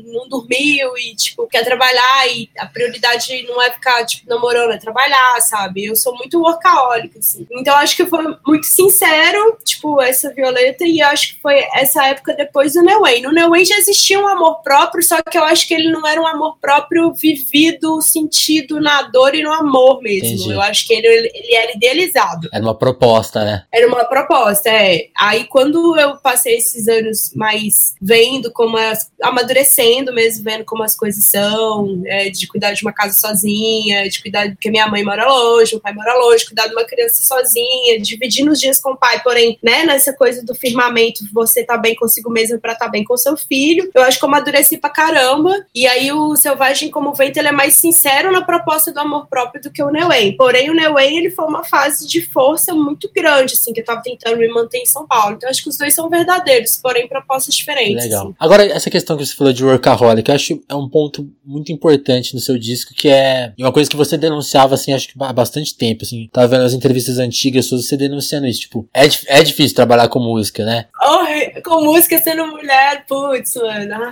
não dormiu e, tipo, quer trabalhar e a prioridade não é ficar, tipo, namorando, é trabalhar, sabe? Eu sou muito muito workaholic, assim. Então acho que foi muito sincero, tipo, essa Violeta, e acho que foi essa época depois do New Way. No New Way já existia um amor próprio, só que eu acho que ele não era um amor próprio vivido, sentido na dor e no amor mesmo. Entendi. Eu acho que ele, ele era idealizado. Era uma proposta, né? Era uma proposta, é. Aí quando eu passei esses anos mais vendo como as, amadurecendo mesmo, vendo como as coisas são, é, de cuidar de uma casa sozinha, de cuidar porque minha mãe mora longe, meu pai mora longe, cuidar de uma criança sozinha, dividindo os dias com o pai, porém, né, nessa coisa do firmamento, você tá bem consigo mesmo para tá bem com seu filho. Eu acho que eu amadureci pra caramba. E aí o Selvagem como Vento, ele é mais sincero na proposta do amor próprio do que o Neuen. Porém, o Neuen, ele foi uma fase de força muito grande, assim, que eu tava tentando me manter em São Paulo. Então, acho que os dois são verdadeiros, porém propostas diferentes. Legal. Assim. Agora, essa questão que você falou de workaholic, eu acho é um ponto muito importante no seu disco, que é uma coisa que você denunciava, assim, acho que há bastante tempo, assim. Tava vendo as entrevistas antigas suas, você denunciando isso. Tipo, é, é difícil trabalhar com música, né? Oh, com música sendo mulher, putz, mano.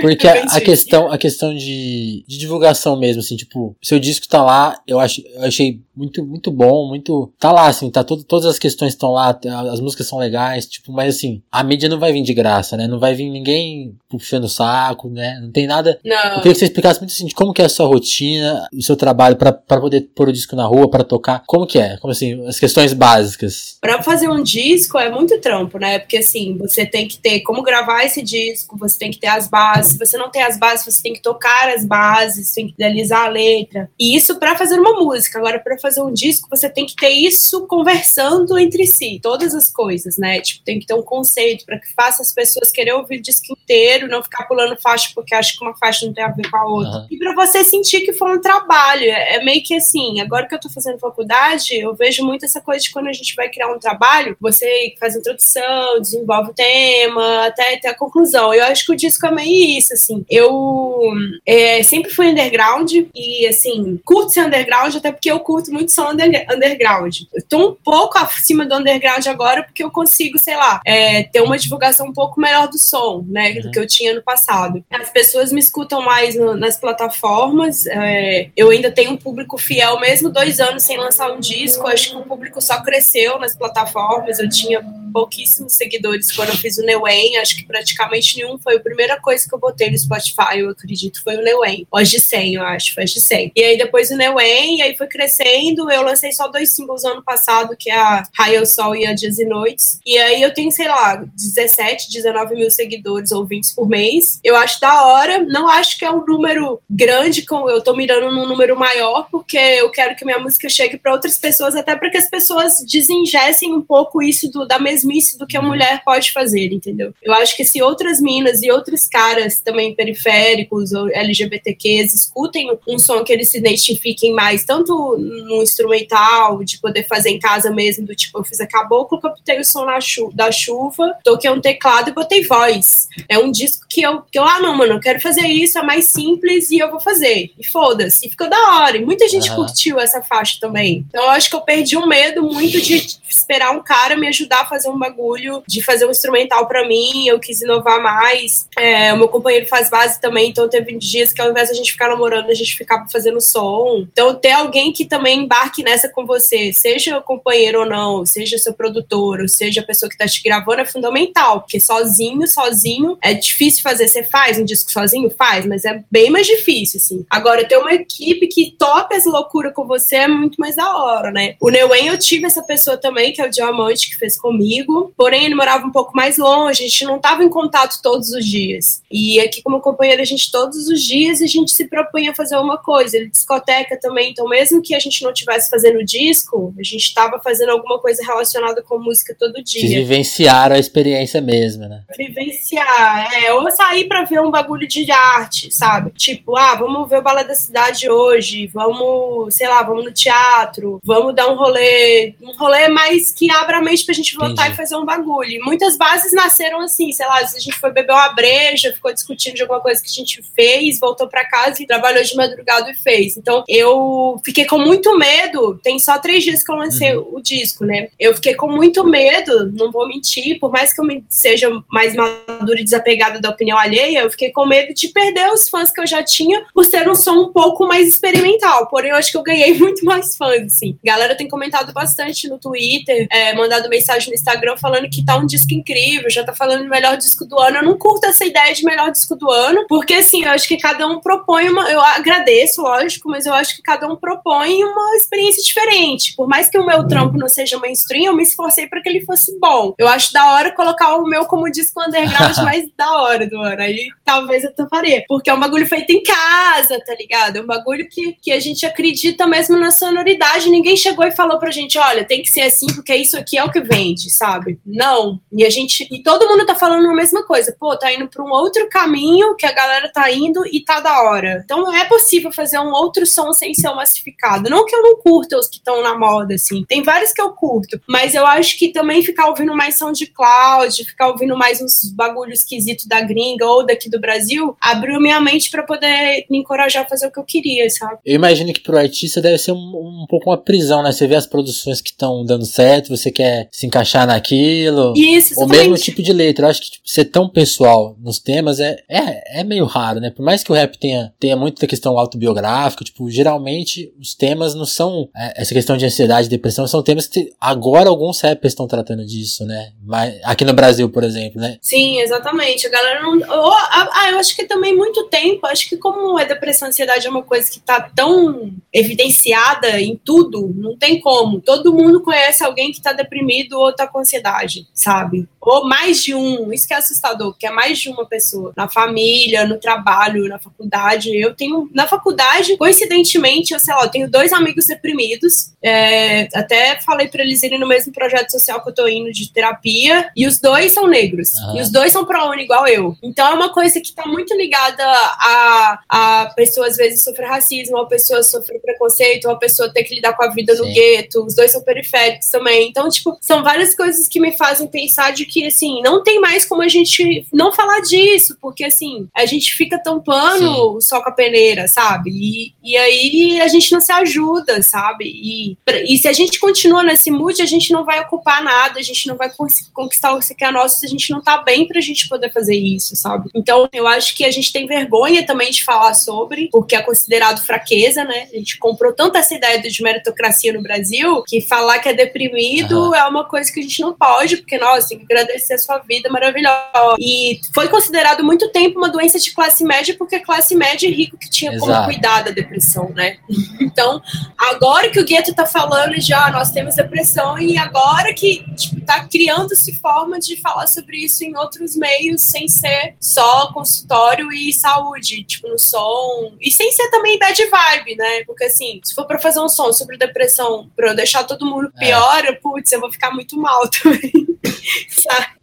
Porque a, <laughs> a, questão, a questão de, de divulgação mesmo, assim, tipo, seu disco tá lá, eu, acho, eu achei muito, muito bom, muito. Tá lá, assim, tá todo, todas as questões estão lá, as músicas são legais, tipo, mas assim, a mídia não vai vir de graça, né? Não vai vir ninguém puxando o saco, né? Não tem nada. Não. Eu queria que você explicasse muito assim, de como que é a sua rotina, o seu trabalho para poder pôr o disco na rua, para tocar. Como que é? Como assim, as questões básicas. Para fazer um disco é muito trampo, né? Porque assim, você tem que ter como gravar esse disco, você tem que ter as bases. Se você não tem as bases, você tem que tocar as bases, tem que idealizar a letra. E isso para fazer uma música. Agora, para fazer um disco, você tem que ter isso conversando entre si, todas as coisas, né? Tipo, tem que ter um conceito para que faça as pessoas querer ouvir o disco inteiro, não ficar pulando faixa porque acha que uma faixa não tem a ver com a outra. Uhum. E para você sentir que foi um trabalho. É, é meio que assim, agora que eu tô fazendo faculdade, eu vejo muito essa coisa de quando a gente vai criar um trabalho, você faz a introdução, desenvolve o tema, até ter a conclusão. Eu acho que o disco é meio isso, assim. Eu é, sempre fui underground e, assim, curto ser underground, até porque eu curto muito som underground. Eu tô um pouco acima do underground agora porque eu consigo, sei lá, é, ter uma divulgação um pouco melhor do som, né, uhum. do que eu tinha no passado. As pessoas me escutam mais no, nas plataformas, é, eu ainda tenho um público fiel, mesmo dois anos sem lançar um disco, acho que o público só cresceu nas plataformas, eu tinha pouquíssimos seguidores quando eu fiz o Neuen, acho que praticamente nenhum. Foi a primeira coisa que eu botei no Spotify, eu acredito, foi o Neuen. Hoje de 100, eu acho, foi de 100. E aí depois o Neuen, e aí foi crescendo. Eu lancei só dois singles ano passado, que é a Raio Sol e a Dias e Noites. E aí eu tenho, sei lá, 17, 19 mil seguidores ouvintes por mês. Eu acho da hora. Não acho que é um número grande, eu tô mirando num número maior, porque eu quero que minha música chegue para outras pessoas, até para que as pessoas desingessem um pouco isso do, da mesmice do que a mulher pode fazer, entendeu? Eu acho que se outras minas e outros caras também periféricos ou LGBTQs escutem um som que eles se identifiquem mais, tanto no instrumental, de poder fazer em casa mesmo, do tipo, eu fiz a caboclo, captei o som chu da chuva, toquei um teclado e botei voz. É um disco que eu, que eu, ah, não, mano, eu quero fazer isso, é mais simples e eu vou fazer. E foda-se, ficou da hora. E muita gente uhum. curtiu essa faixa também. Então eu acho que eu perdi um medo muito de esperar um cara me ajudar a fazer um bagulho de fazer um instrumental para mim, eu quis inovar mais. É, o meu companheiro faz base também, então teve dias que ao invés de a gente ficar namorando, a gente ficava fazendo som. Então ter alguém que também embarque nessa com você, seja companheiro ou não, seja seu produtor, ou seja a pessoa que tá te gravando, é fundamental, porque sozinho, sozinho, é difícil fazer. Você faz um disco sozinho? Faz, mas é bem mais difícil, assim. Agora, ter uma equipe que tope as loucuras com você é muito mais da hora, né? O Neuen, eu tive essa pessoa também, que é o Diamante, que fez comigo porém ele morava um pouco mais longe, a gente não estava em contato todos os dias. E aqui, como companheiro, a gente todos os dias a gente se propunha a fazer uma coisa. Ele discoteca também, então mesmo que a gente não estivesse fazendo disco, a gente estava fazendo alguma coisa relacionada com música todo dia. Vocês vivenciaram a experiência mesmo, né? Vivenciar, é. Ou sair para ver um bagulho de arte, sabe? Tipo, ah, vamos ver o Balé da Cidade hoje, vamos, sei lá, vamos no teatro, vamos dar um rolê, um rolê mais que abra a mente pra gente voltar Entendi. e fazer um bagulho. E muitas bases nasceram assim, sei lá, a gente foi beber uma breja, ficou discutindo de alguma coisa que a gente fez, voltou para casa e trabalhou de madrugada e fez. Então eu fiquei com muito medo. Tem só três dias que eu lancei uhum. o disco, né? Eu fiquei com muito medo, não vou mentir, por mais que eu seja mais madura e desapegada da opinião alheia, eu fiquei com medo de perder os fãs que eu já tinha por ser um som um pouco mais experimental. Porém, eu acho que eu ganhei <laughs> muito mais fãs, assim. A galera tem comentado bastante no Twitter, é, mandado mensagem no Instagram Instagram falando que tá um disco incrível, já tá falando melhor disco do ano. Eu não curto essa ideia de melhor disco do ano, porque assim, eu acho que cada um propõe uma. Eu agradeço, lógico, mas eu acho que cada um propõe uma experiência diferente. Por mais que o meu trampo não seja mainstream, eu me esforcei para que ele fosse bom. Eu acho da hora colocar o meu como disco underground <laughs> mais da hora do ano. Aí talvez eu toparia. Porque é um bagulho feito em casa, tá ligado? É um bagulho que, que a gente acredita mesmo na sonoridade. Ninguém chegou e falou pra gente: olha, tem que ser assim, porque isso aqui é o que vende, sabe? Não. E a gente. E todo mundo tá falando a mesma coisa. Pô, tá indo pra um outro caminho que a galera tá indo e tá da hora. Então é possível fazer um outro som sem ser massificado. Não que eu não curta os que estão na moda, assim. Tem vários que eu curto. Mas eu acho que também ficar ouvindo mais SoundCloud, ficar ouvindo mais uns bagulhos esquisitos da gringa ou daqui do Brasil, abriu minha mente para poder me encorajar a fazer o que eu queria, sabe? Eu imagino que pro artista deve ser um, um pouco uma prisão, né? Você vê as produções que estão dando certo, você quer se encaixar naquilo. Isso, O mesmo tipo de letra. Eu acho que tipo, ser tão pessoal nos temas é, é, é meio raro, né? Por mais que o rap tenha, tenha muito da questão autobiográfica, tipo, geralmente os temas não são. É, essa questão de ansiedade, depressão, são temas que agora alguns rappers estão tratando disso, né? Mas, aqui no Brasil, por exemplo, né? Sim, exatamente. A galera não. Ah, eu acho que também muito tempo, acho que como a depressão e ansiedade é uma coisa que tá tão evidenciada em tudo, não tem como. Todo mundo conhece alguém que tá deprimido ou tá com ansiedade, sabe? Ou mais de um, isso que é assustador, que é mais de uma pessoa. Na família, no trabalho, na faculdade. Eu tenho, na faculdade, coincidentemente, eu sei lá, eu tenho dois amigos deprimidos. É, até falei pra eles irem no mesmo projeto social que eu tô indo de terapia. E os dois são negros. Uhum. E os dois são ProUni igual eu. Então é uma coisa que tá muito ligada a, a pessoa às vezes sofrer racismo, a pessoa sofrer preconceito, a pessoa ter que lidar com a vida Sim. no gueto. Os dois são periféricos também. Então, tipo, são várias coisas que me fazem pensar de que, assim, não tem mais como a gente não falar disso, porque, assim, a gente fica tampando o sol com a peneira, sabe? E, e aí a gente não se ajuda, sabe? E, e se a gente continua nesse mood, a gente não vai ocupar nada, a gente não vai conquistar o que é nosso se a gente não tá bem pra gente poder fazer isso, sabe? Então, eu acho que a gente tem vergonha também de falar sobre, porque é considerado fraqueza, né? A gente comprou tanto essa ideia de meritocracia no Brasil que falar que é deprimido uhum. é uma coisa que a gente não pode, porque, nossa, tem que agradecer a sua vida maravilhosa. E foi considerado muito tempo uma doença de classe média, porque a classe média é rico que tinha Exato. como cuidar da depressão, né? <laughs> Então, agora que o Gueto tá falando de, ah, nós temos depressão, e agora que, tipo, tá criando-se forma de falar sobre isso em outros meios, sem ser só consultório e saúde, tipo, no som, e sem ser também bad vibe, né? Porque, assim, se for pra fazer um som sobre depressão, pra eu deixar todo mundo é. pior, é. putz, eu vou ficar muito mal <laughs> também.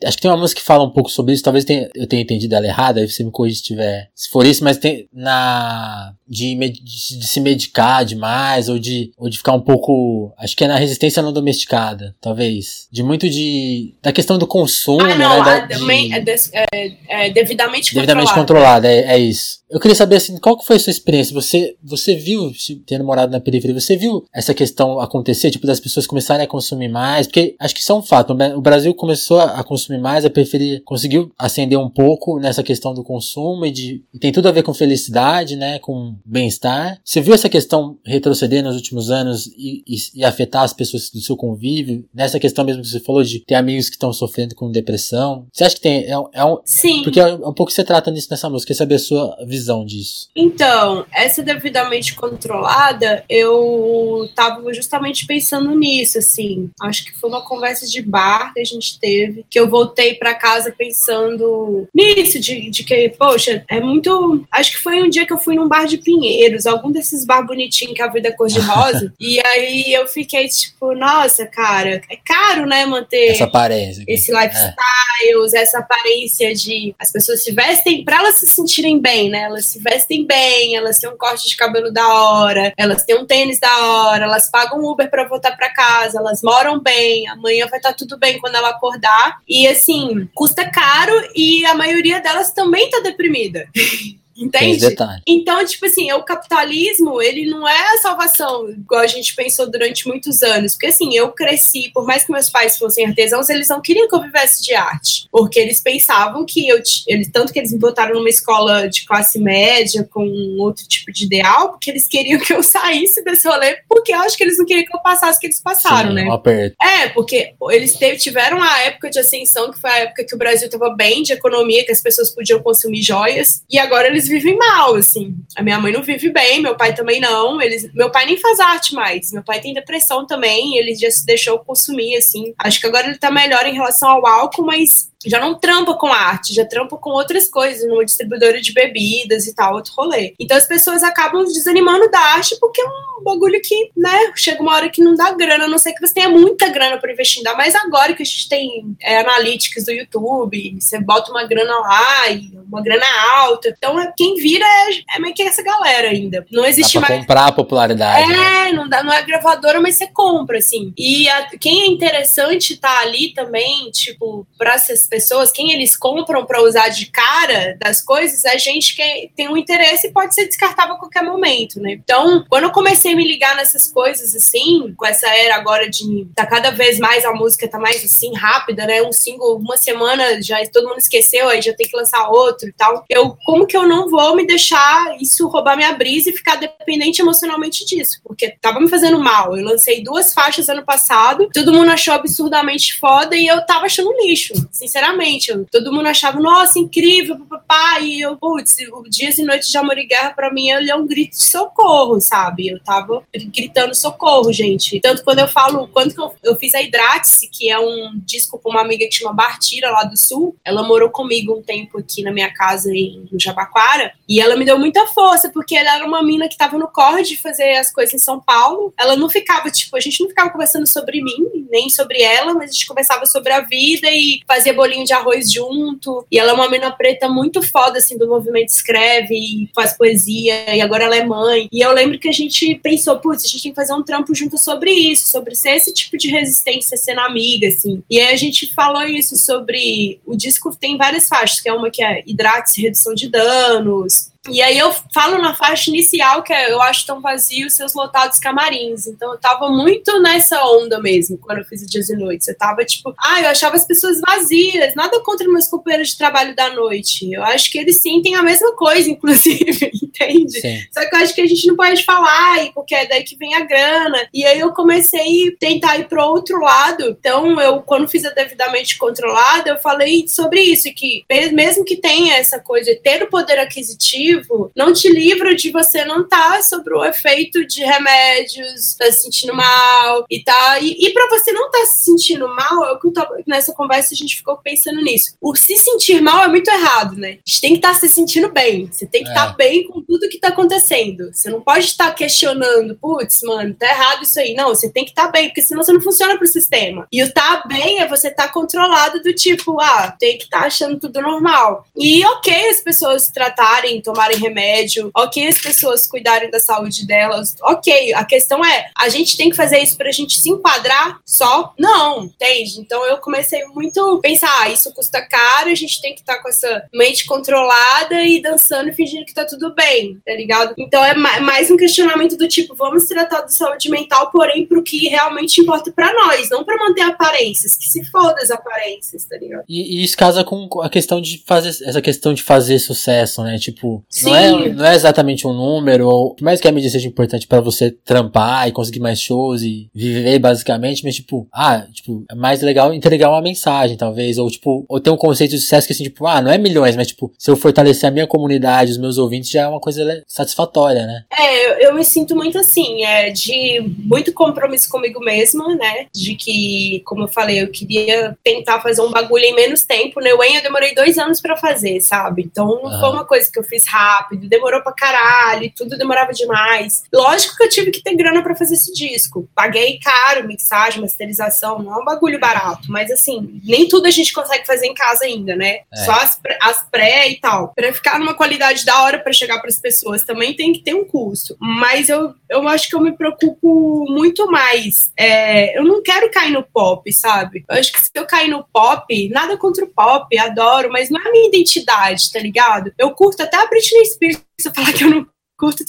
Acho que tem uma música que fala um pouco sobre isso, talvez tenha, eu tenha entendido ela errada, aí você me corrija se tiver, se for isso, mas tem na de, de, de, se medicar demais ou de, ou de ficar um pouco, acho que é na resistência não domesticada, talvez, de muito de da questão do consumo, ah, não, né, da, de, é, é, é, devidamente, devidamente controlada, é, é, isso. Eu queria saber assim, qual que foi a sua experiência? Você você viu, tendo morado na periferia, você viu essa questão acontecer, tipo das pessoas começarem a consumir mais? Porque acho que isso é um fato. O Brasil começou a consumir mais, a periferia conseguiu ascender um pouco nessa questão do consumo e de e tem tudo a ver com felicidade, né, com bem-estar. Você viu essa questão retroceder nos últimos anos e, e, e, afetar as pessoas do seu convívio? Nessa questão mesmo que você falou de ter amigos que estão sofrendo com depressão. Você acha que tem, é, é um, Sim. Porque é um pouco que você trata nisso nessa música, quer saber a sua visão disso. Então, essa devidamente controlada, eu tava justamente pensando nisso, assim. Acho que foi uma conversa de bar que a gente teve, que eu voltei para casa pensando nisso, de, de que, poxa, é muito. Acho que foi um dia que eu fui num bar de Pinheiros, algum desses bar bonitinhos que a vida é cor-de-rosa. <laughs> e aí eu fiquei tipo, nossa, cara, é caro, né, manter essa aparência. Esse lifestyle, é. essa aparência de as pessoas se vestem para elas se sentirem bem, né? Elas se vestem bem, elas têm um corte de cabelo da hora, elas têm um tênis da hora, elas pagam Uber para voltar para casa, elas moram bem, amanhã vai estar tá tudo bem quando ela acordar. E assim, custa caro e a maioria delas também tá deprimida. <laughs> Entende? Então, tipo assim, o capitalismo, ele não é a salvação, igual a gente pensou durante muitos anos. Porque assim, eu cresci, por mais que meus pais fossem artesãos, eles não queriam que eu vivesse de arte. Porque eles pensavam que eu. Eles, tanto que eles me botaram numa escola de classe média, com outro tipo de ideal, porque eles queriam que eu saísse desse rolê, porque eu acho que eles não queriam que eu passasse o que eles passaram, Sim, né? Um aperto. É, porque eles teve, tiveram a época de ascensão, que foi a época que o Brasil estava bem de economia, que as pessoas podiam consumir joias, e agora eles vivem mal, assim. A minha mãe não vive bem, meu pai também não. Eles, meu pai nem faz arte mais. Meu pai tem depressão também, ele já se deixou consumir, assim. Acho que agora ele tá melhor em relação ao álcool, mas já não trampa com arte, já trampa com outras coisas, numa distribuidora de bebidas e tal, outro rolê. Então as pessoas acabam desanimando da arte porque é um bagulho que, né, chega uma hora que não dá grana, a não ser que você tenha muita grana para investir, ainda mais agora que a gente tem é, analytics do YouTube, você bota uma grana lá e uma grana alta. Então é, quem vira é, é meio que essa galera ainda. Não existe dá pra mais. comprar a popularidade. É, né? não, dá, não é gravadora, mas você compra, assim. E a, quem é interessante tá ali também, tipo, pra essas pessoas, quem eles compram para usar de cara das coisas, é gente que tem um interesse e pode ser descartável a qualquer momento, né? Então, quando eu comecei a me ligar nessas coisas, assim, com essa era agora de tá cada vez mais a música tá mais assim, rápida, né? Um single, uma semana já todo mundo esqueceu, aí já tem que lançar outro e tal. Eu, como que eu não vou me deixar isso roubar minha brisa e ficar dependente emocionalmente disso? Porque tava me fazendo mal. Eu lancei duas faixas ano passado, todo mundo achou absurdamente foda e eu tava achando lixo, sinceramente. Eu, todo mundo achava, nossa, incrível, papá. E eu, putz, Dias e Noites de Amor e Guerra, pra mim, ele é um grito de socorro, sabe? Eu tava gritando socorro, gente. Tanto quando eu falo, quando eu, eu fiz a Hidrate, que é um disco com uma amiga que chama Bartira, lá do Sul, ela morou comigo um tempo aqui na minha casa em, no Jabaquara, e ela me deu muita força, porque ela era uma mina que tava no corre de fazer as coisas em São Paulo. Ela não ficava, tipo, a gente não ficava conversando sobre mim, nem sobre ela, mas a gente conversava sobre a vida e fazia bolinho de arroz junto. E ela é uma menina preta muito foda, assim, do movimento escreve e faz poesia. E agora ela é mãe. E eu lembro que a gente pensou, putz, a gente tem que fazer um trampo junto sobre isso, sobre ser esse tipo de resistência, sendo amiga, assim. E aí a gente falou isso sobre. O disco tem várias faixas, que é uma que é hidrate redução de danos, e aí eu falo na faixa inicial que é, eu acho tão vazio seus lotados camarins. Então eu tava muito nessa onda mesmo quando eu fiz o Dias e Noites. Eu tava tipo, ah, eu achava as pessoas vazias, nada contra meus companheiros de trabalho da noite. Eu acho que eles sentem a mesma coisa, <laughs> inclusive, entende? Sim. Só que eu acho que a gente não pode falar, porque é daí que vem a grana. E aí eu comecei a tentar ir pro outro lado. Então eu, quando fiz a devidamente controlada, eu falei sobre isso, que mesmo que tenha essa coisa de ter o poder aquisitivo, positivo não te livra de você não estar tá sobre o efeito de remédios, tá se sentindo mal e tá. E, e para você não estar tá se sentindo mal, é o que eu nessa conversa a gente ficou pensando nisso. O se sentir mal é muito errado, né? A gente tem que estar tá se sentindo bem. Você tem que estar tá é. bem com tudo que tá acontecendo. Você não pode estar questionando, putz, mano, tá errado isso aí. Não, você tem que estar bem, porque senão você não funciona pro sistema. E o tá bem é você estar controlado do tipo, ah, tem que estar achando tudo normal. E ok as pessoas se tratarem, tomar tomarem remédio, ok as pessoas cuidarem da saúde delas, ok. A questão é, a gente tem que fazer isso pra gente se enquadrar só? Não, entende? Então eu comecei muito a pensar, ah, isso custa caro, a gente tem que estar tá com essa mente controlada e dançando e fingindo que tá tudo bem, tá ligado? Então é mais um questionamento do tipo, vamos tratar de saúde mental, porém pro que realmente importa para nós, não para manter aparências, que se foda as aparências, tá ligado? E, e, isso casa com a questão de fazer, essa questão de fazer sucesso, né? Tipo, não é, não é exatamente um número, ou por mais que a mídia seja importante para você trampar e conseguir mais shows e viver basicamente, mas tipo, ah, tipo, é mais legal entregar uma mensagem, talvez, ou tipo, ou ter um conceito de sucesso que assim, tipo, ah, não é milhões, mas tipo, se eu fortalecer a minha comunidade, os meus ouvintes, já é uma coisa satisfatória, né? É, eu, eu me sinto muito assim, é de muito compromisso comigo mesma, né? De que, como eu falei, eu queria tentar fazer um bagulho em menos tempo, né? O eu demorei dois anos para fazer, sabe? Então não ah. foi uma coisa que eu fiz rápido rápido, demorou pra caralho, tudo demorava demais. Lógico que eu tive que ter grana para fazer esse disco. Paguei caro, mixagem, masterização, não é um bagulho barato, mas assim, nem tudo a gente consegue fazer em casa ainda, né? É. Só as, as pré e tal. Pra ficar numa qualidade da hora para chegar para as pessoas também tem que ter um custo. Mas eu, eu acho que eu me preocupo muito mais. É, eu não quero cair no pop, sabe? Eu acho que se eu cair no pop, nada contra o pop, adoro, mas não é a minha identidade, tá ligado? Eu curto até a Britney Britney Spears, se eu falar que eu não curto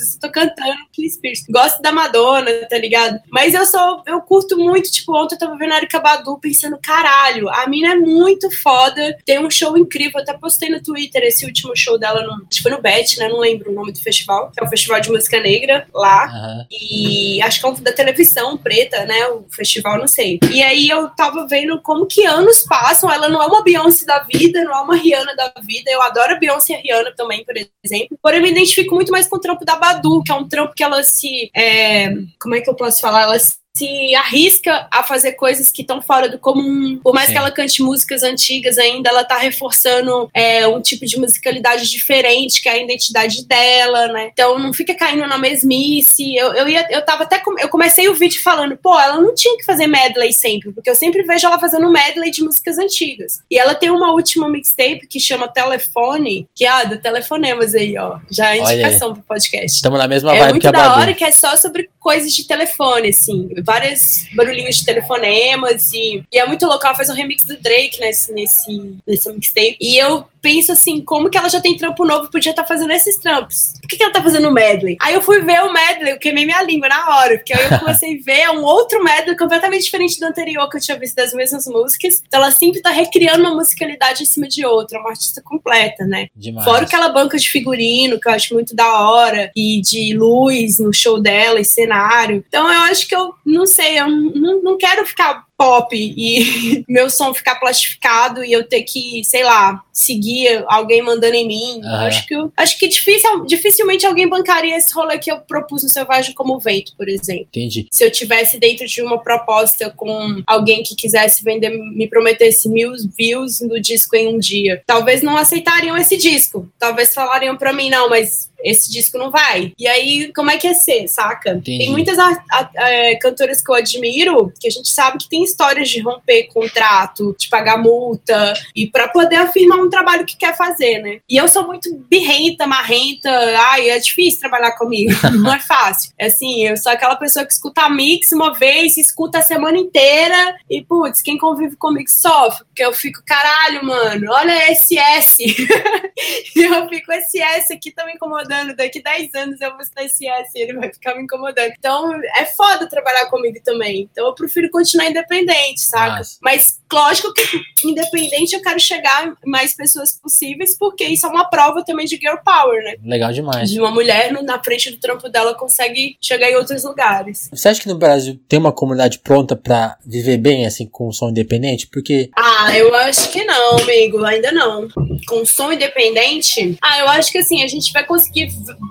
vezes eu tô cantando Britney Spears. Gosto da Madonna, tá ligado? Mas eu sou, eu curto muito, tipo, ontem eu tava vendo a Erika Badu pensando, caralho, a mina é muito foda, tem um show incrível, eu até postei no Twitter esse último show dela, no, foi no Bet, né, não lembro o nome do festival, que é o Festival de Música Negra, lá, uhum. e acho que é um da televisão preta, né, o festival, não sei. E aí eu tava vendo como que anos passam, ela não é uma Beyoncé da vida, não é uma Rihanna da vida, eu adoro a Beyoncé e a Rihanna também, por exemplo, porém eu me identifico muito mais com o trampo da Badu, que é um trampo que ela se. É, como é que eu posso falar? Ela se arrisca a fazer coisas que estão fora do comum. Por mais Sim. que ela cante músicas antigas ainda, ela tá reforçando é, um tipo de musicalidade diferente, que é a identidade dela, né? Então não fica caindo na mesmice. Eu, eu, ia, eu tava até. Eu comecei o vídeo falando, pô, ela não tinha que fazer medley sempre, porque eu sempre vejo ela fazendo medley de músicas antigas. E ela tem uma última mixtape que chama Telefone, que é ah, do telefonemas aí, ó. Já é indicação pro podcast. Estamos na mesma é vibe muito que a da hora que é só sobre coisas de telefone, assim vários barulhinhos de telefonemas e, e é muito local, faz um remix do Drake nesse, nesse, nesse mixtape. E eu penso assim, como que ela já tem trampo novo podia estar tá fazendo esses trampos? Por que, que ela tá fazendo medley? Aí eu fui ver o medley, eu queimei minha língua na hora, porque aí eu comecei a ver um outro medley completamente diferente do anterior que eu tinha visto das mesmas músicas. Então ela sempre tá recriando uma musicalidade em cima de outra, uma artista completa, né? Demais. Fora aquela banca de figurino, que eu acho muito da hora, e de luz no show dela, e cenário. Então eu acho que eu, não sei, eu não, não quero ficar pop e <laughs> meu som ficar plastificado e eu ter que, sei lá, seguir alguém mandando em mim. Uhum. Acho que eu, acho que difícil, dificilmente alguém bancaria esse rolê que eu propus no Selvagem como Vento, por exemplo. Entendi. Se eu tivesse dentro de uma proposta com alguém que quisesse vender, me prometesse mil views no disco em um dia, talvez não aceitariam esse disco. Talvez falariam para mim, não, mas esse disco não vai. E aí, como é que é ser, saca? Entendi. Tem muitas a, a, a, é, cantoras que eu admiro, que a gente sabe que tem histórias de romper contrato, de pagar multa, e para poder afirmar um trabalho que quer fazer, né? E eu sou muito birrenta, marrenta, ai, é difícil trabalhar comigo, <laughs> não é fácil. É assim, eu sou aquela pessoa que escuta a mix uma vez, escuta a semana inteira, e putz, quem convive comigo sofre, porque eu fico, caralho, mano, olha esse S. <laughs> e eu fico, esse S aqui tá me incomodando incomodando. Daqui 10 anos eu vou estar esse S ele vai ficar me incomodando. Então é foda trabalhar comigo também. Então eu prefiro continuar independente, saca? Nossa. Mas lógico que independente eu quero chegar mais pessoas possíveis, porque isso é uma prova também de girl power, né? Legal demais. De uma mulher na frente do trampo dela consegue chegar em outros lugares. Você acha que no Brasil tem uma comunidade pronta para viver bem, assim, com som independente? Porque. Ah, eu acho que não, amigo. Ainda não. Com som independente? Ah, eu acho que assim, a gente vai conseguir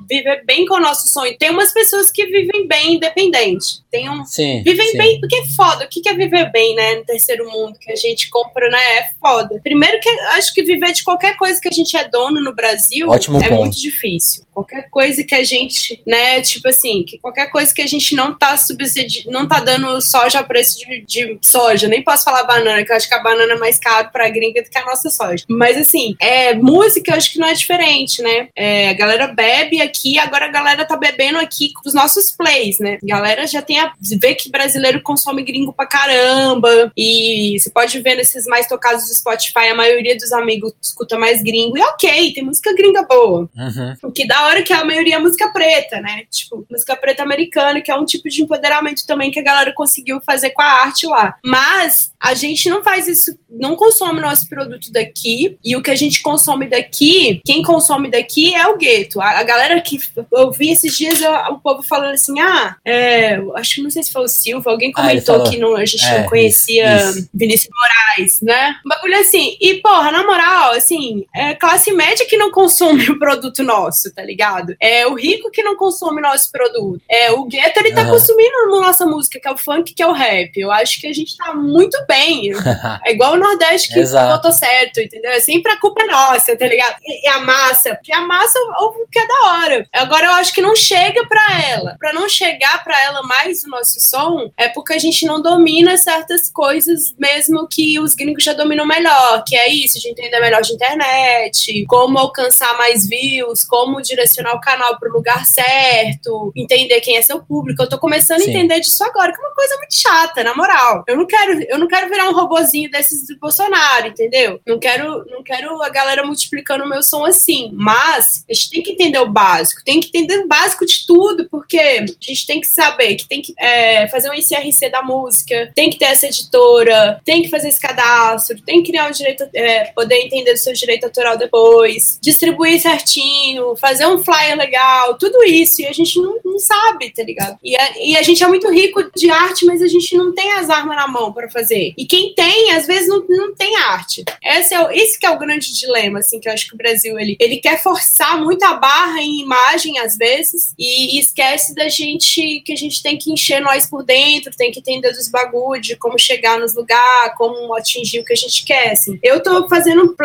viver bem com o nosso sonho. Tem umas pessoas que vivem bem independente. Tem um. Sim, vivem sim. bem, porque é foda. O que é viver bem, né? No terceiro mundo, que a gente compra, né? É foda. Primeiro que acho que viver de qualquer coisa que a gente é dono no Brasil Ótimo é ponto. muito difícil. Qualquer coisa que a gente, né, tipo assim, que qualquer coisa que a gente não tá subsidiando, não tá dando soja a preço de, de, soja. Nem posso falar banana, que eu acho que a banana é mais caro pra gringa do que a nossa soja. Mas assim, é, música eu acho que não é diferente, né? É, a galera bebe aqui, agora a galera tá bebendo aqui com os nossos plays, né? A galera já tem a ver que brasileiro consome gringo pra caramba. E você pode ver nesses mais tocados do Spotify, a maioria dos amigos escuta mais gringo. E ok, tem música gringa boa. Uhum. O que da hora que a maioria é música preta, né? Tipo, música preta americana, que é um tipo de empoderamento também que a galera conseguiu fazer com a arte lá. Mas a gente não faz isso, não consome nosso produto daqui. E o que a gente consome daqui, quem consome daqui é o gueto. A, a galera que eu vi esses dias o povo falando assim: ah, é, acho que não sei se foi o Silva, alguém ah, comentou ah, que não, a gente é, não conhecia isso. Vinícius Moraes, né? Um bagulho assim. E, porra, na moral, assim, é classe média que não consome o produto nosso, tá ligado? É o rico que não consome nosso produto. É o gueto, ele tá uhum. consumindo nossa música, que é o funk, que é o rap. Eu acho que a gente tá muito bem. <laughs> é igual o Nordeste que votou certo, entendeu? É sempre a culpa é nossa, tá ligado? E, a massa, porque a massa ouve o que é da hora. Agora eu acho que não chega pra ela. Pra não chegar pra ela mais o nosso som, é porque a gente não domina certas coisas, mesmo que os gringos já dominam melhor, que é isso, de entender melhor de internet, como alcançar mais views, como direcionar o canal para o lugar certo, entender quem é seu público. Eu tô começando Sim. a entender disso agora, que é uma coisa muito chata, na moral. Eu não quero, eu não quero virar um robozinho desses do Bolsonaro, entendeu? Não quero, não quero a galera multiplicando o meu som assim. Mas a gente tem que entender o básico, tem que entender o básico de tudo, porque a gente tem que saber que tem que é, fazer um ICRC da música, tem que ter essa editora, tem que fazer esse cadastro, tem que criar um direito, é, poder entender do seu direito autoral depois, distribuir certinho, fazer um flyer legal, tudo isso. E a gente não, não sabe, tá ligado? E a, e a gente é muito rico de arte, mas a gente não tem as armas na mão para fazer. E quem tem, às vezes, não, não tem arte. Esse é, o, esse que é o grande dilema, assim, que eu acho que o Brasil, ele, ele quer forçar muito a barra em imagem, às vezes, e, e esquece da gente, que a gente tem que encher nós por dentro, tem que entender dos bagulhos, de como chegar nos lugares, como atingir o que a gente quer, assim. Eu tô fazendo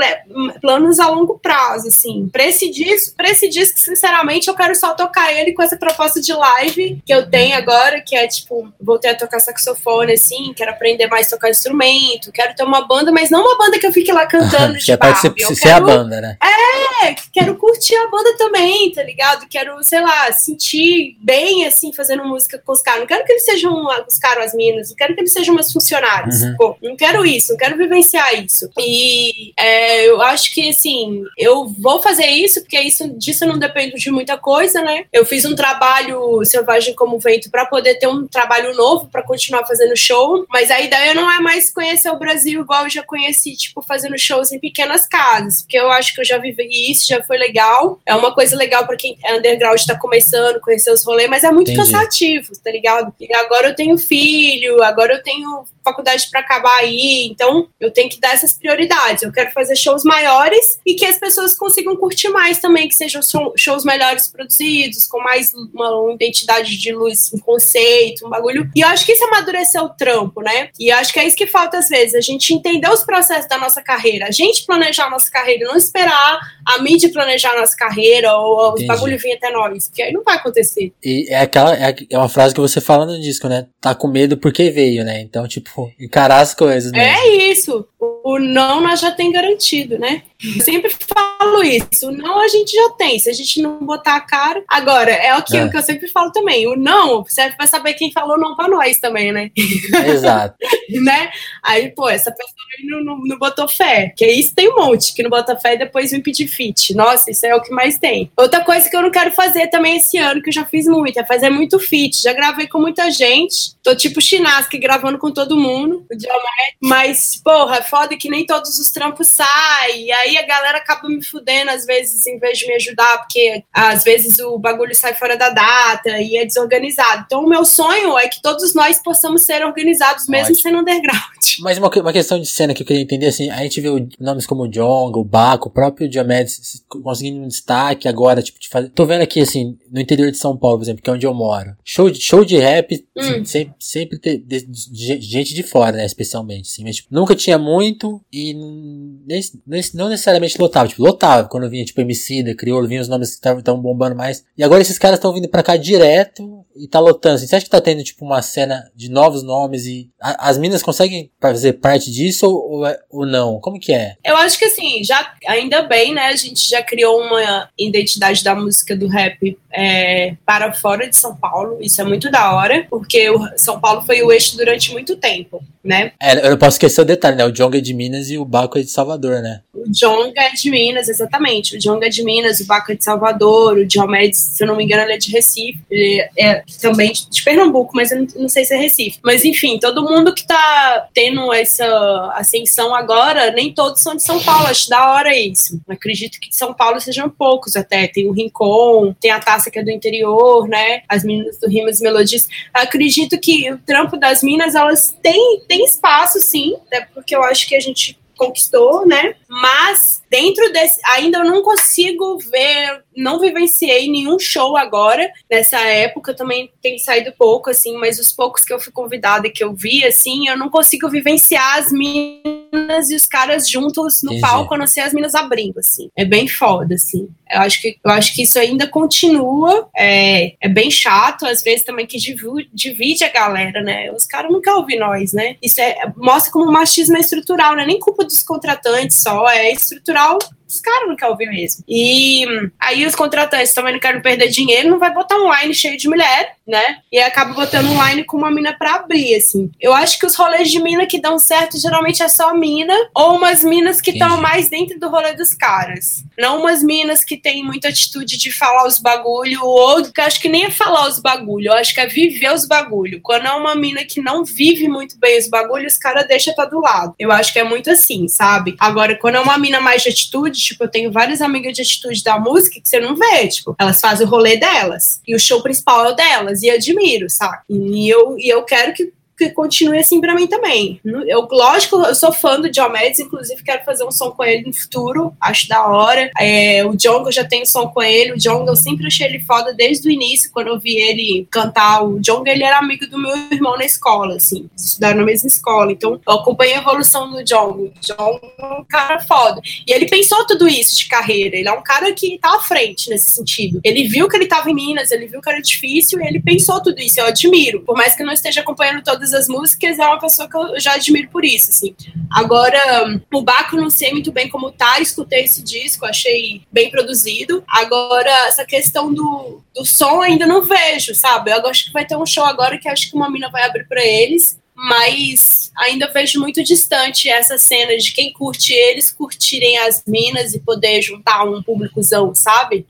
planos a longo prazo, assim. Pra esse disco, pra esse disco, sinceramente, eu quero só tocar ele com essa proposta de live que eu tenho agora, que é, tipo, voltei a tocar saxofone, assim, quero aprender mais a tocar instrumento, quero ter uma banda, mas não uma banda que eu fique lá cantando <laughs> de é Barbie. Ser, ser a banda, né? É, quero curtir a banda também, tá ligado? Quero, sei lá, sentir bem, assim, fazendo música com os caras. Não quero que eles sejam os caras, as minas, não quero que eles sejam meus funcionários. Uhum. Pô, não quero isso, não quero vivenciar isso. E é, eu acho que, assim, eu vou fazer isso, porque isso, disso não depende de muita coisa, né? Eu fiz um trabalho Selvagem como Vento para poder ter um trabalho novo, para continuar fazendo show, mas a ideia não é mais conhecer o Brasil igual eu já conheci, tipo, fazendo shows em pequenas casas, porque eu acho que eu já vivi isso, já foi legal. É uma coisa legal para quem é underground, tá começando, conhecer os rolês, mas é muito Entendi. cansativo, tá ligado? E agora eu tenho filho, agora eu tenho faculdade para acabar aí, então eu tenho que dar essas prioridades. Eu quero fazer shows maiores e que as pessoas consigam curtir mais também, que sejam shows melhores produzidos, com mais uma identidade de luz, um conceito, um bagulho. E eu acho que isso amadureceu o trampo, né? E eu acho que é isso que falta às vezes, a gente entender os processos da nossa carreira, a gente planejar a nossa carreira, não esperar a mídia planejar a nossa carreira ou os bagulho vir até nós, porque aí não vai acontecer. E é aquela, é, é uma frase que você fala no disco, né? Tá com medo porque veio, né? Então, tipo, encarar as coisas. Mesmo. É isso. O não nós já tem garantido, né? Eu sempre falo isso. O não a gente já tem. Se a gente não botar a cara. Agora, é aquilo é. que eu sempre falo também. O não serve pra saber quem falou não pra nós também, né? Exato. <laughs> né? Aí, pô, essa pessoa aí não, não, não, botou fé. Que isso tem um monte que não bota fé e depois vem pedir fit. Nossa, isso é o que mais tem. Outra coisa que eu não quero fazer também esse ano, que eu já fiz muito, é fazer muito fit. Já gravei com muita gente. Tô tipo Chinasque gravando com todo mundo. Mas, porra, é foda que nem todos os trampos saem. E aí a galera acaba me fudendo às vezes, em vez de me ajudar, porque às vezes o bagulho sai fora da data e é desorganizado. Então, o meu sonho é que todos nós possamos ser organizados, mesmo Ótimo. sendo underground. <laughs> Mas uma, uma questão de cena que eu queria entender, assim, a gente viu nomes como o Jong, o Baco, o próprio Diomedes conseguindo um destaque agora, tipo, de fazer. Tô vendo aqui, assim, no interior de São Paulo, por exemplo, que é onde eu moro. Show de, show de rap, hum. assim, sempre, sempre de, de, de, gente de fora, né, especialmente, assim. Mas, tipo, nunca tinha muito e não necessariamente lotava. Tipo, lotava quando vinha, tipo, Emicida, Crioulo, vinha os nomes que estavam bombando mais. E agora esses caras estão vindo pra cá direto e tá lotando. Assim, você acha que tá tendo, tipo, uma cena de novos nomes e a, as minas conseguem fazer parte disso ou, ou, é, ou, não? Como que é? Eu acho que, assim, já, ainda bem, né, a gente já criou uma identidade da música do rap é, para fora de São Paulo. Isso é muito da hora, porque o São Paulo foi o eixo durante muito tempo, né? É, eu não posso esquecer o detalhe, né? O Jonga é de Minas e o Baco é de Salvador, né? O Jonga é de Minas, exatamente. O Jonga é de Minas, o Baco é de Salvador, o Diomedes, se eu não me engano, ele é de Recife. Ele é também de Pernambuco, mas eu não, não sei se é Recife. Mas enfim, todo mundo que tá tendo essa ascensão agora, nem todos são de São Paulo. Acho da hora isso. Acredito que de São Paulo sejam poucos até. Tem o Rincon, tem a Taça que é do interior, né? As meninas do Rimas e Melodias. Acredito que o trampo das minas, elas têm, têm espaço, sim, até porque eu acho que a gente conquistou, né? Mas dentro desse, ainda eu não consigo ver, não vivenciei nenhum show agora. Nessa época também tem saído pouco, assim, mas os poucos que eu fui convidada e que eu vi, assim, eu não consigo vivenciar as minas e os caras juntos no Entendi. palco, a não ser as minas abrindo, assim. É bem foda, assim. Eu acho que, eu acho que isso ainda continua, é, é bem chato, às vezes também que divide, divide a galera, né? Os caras não querem ouvir nós, né? Isso é, mostra como o machismo é estrutural, não é nem culpa dos contratantes só, é estrutural Os caras não querem ouvir mesmo. E aí os contratantes também não querem perder dinheiro, não vai botar um line cheio de mulher, né? E acaba botando um line com uma mina pra abrir, assim. Eu acho que os rolês de mina que dão certo geralmente é só mina, ou umas minas que estão mais dentro do rolê dos caras. Não umas minas que têm muita atitude de falar os bagulho, ou que acho que nem é falar os bagulho, eu acho que é viver os bagulho. Quando é uma mina que não vive muito bem os bagulhos, os caras deixam pra do lado. Eu acho que é muito assim, sabe? Agora, quando é uma mina mais de atitude, tipo, eu tenho várias amigas de atitude da música que você não vê, tipo, elas fazem o rolê delas. E o show principal é o delas. E admiro, sabe? E eu, e eu quero que que continue assim para mim também. Eu, lógico, eu sou fã do John Mads, inclusive quero fazer um som com ele no futuro, acho da hora. É, o John, eu já tenho som com ele. O John, eu sempre achei ele foda desde o início, quando eu vi ele cantar. O John, ele era amigo do meu irmão na escola, assim, estudaram na mesma escola. Então, eu acompanhei a evolução do John. O John é um cara foda. E ele pensou tudo isso de carreira. Ele é um cara que tá à frente nesse sentido. Ele viu que ele tava em Minas, ele viu que era difícil e ele pensou tudo isso. Eu admiro. Por mais que eu não esteja acompanhando todas todas as músicas, é uma pessoa que eu já admiro por isso, assim. Agora, o Baco não sei muito bem como tá, escutei esse disco, achei bem produzido. Agora, essa questão do, do som ainda não vejo, sabe? Eu acho que vai ter um show agora que acho que uma mina vai abrir para eles mas ainda vejo muito distante essa cena de quem curte eles curtirem as minas e poder juntar um públicozão, sabe?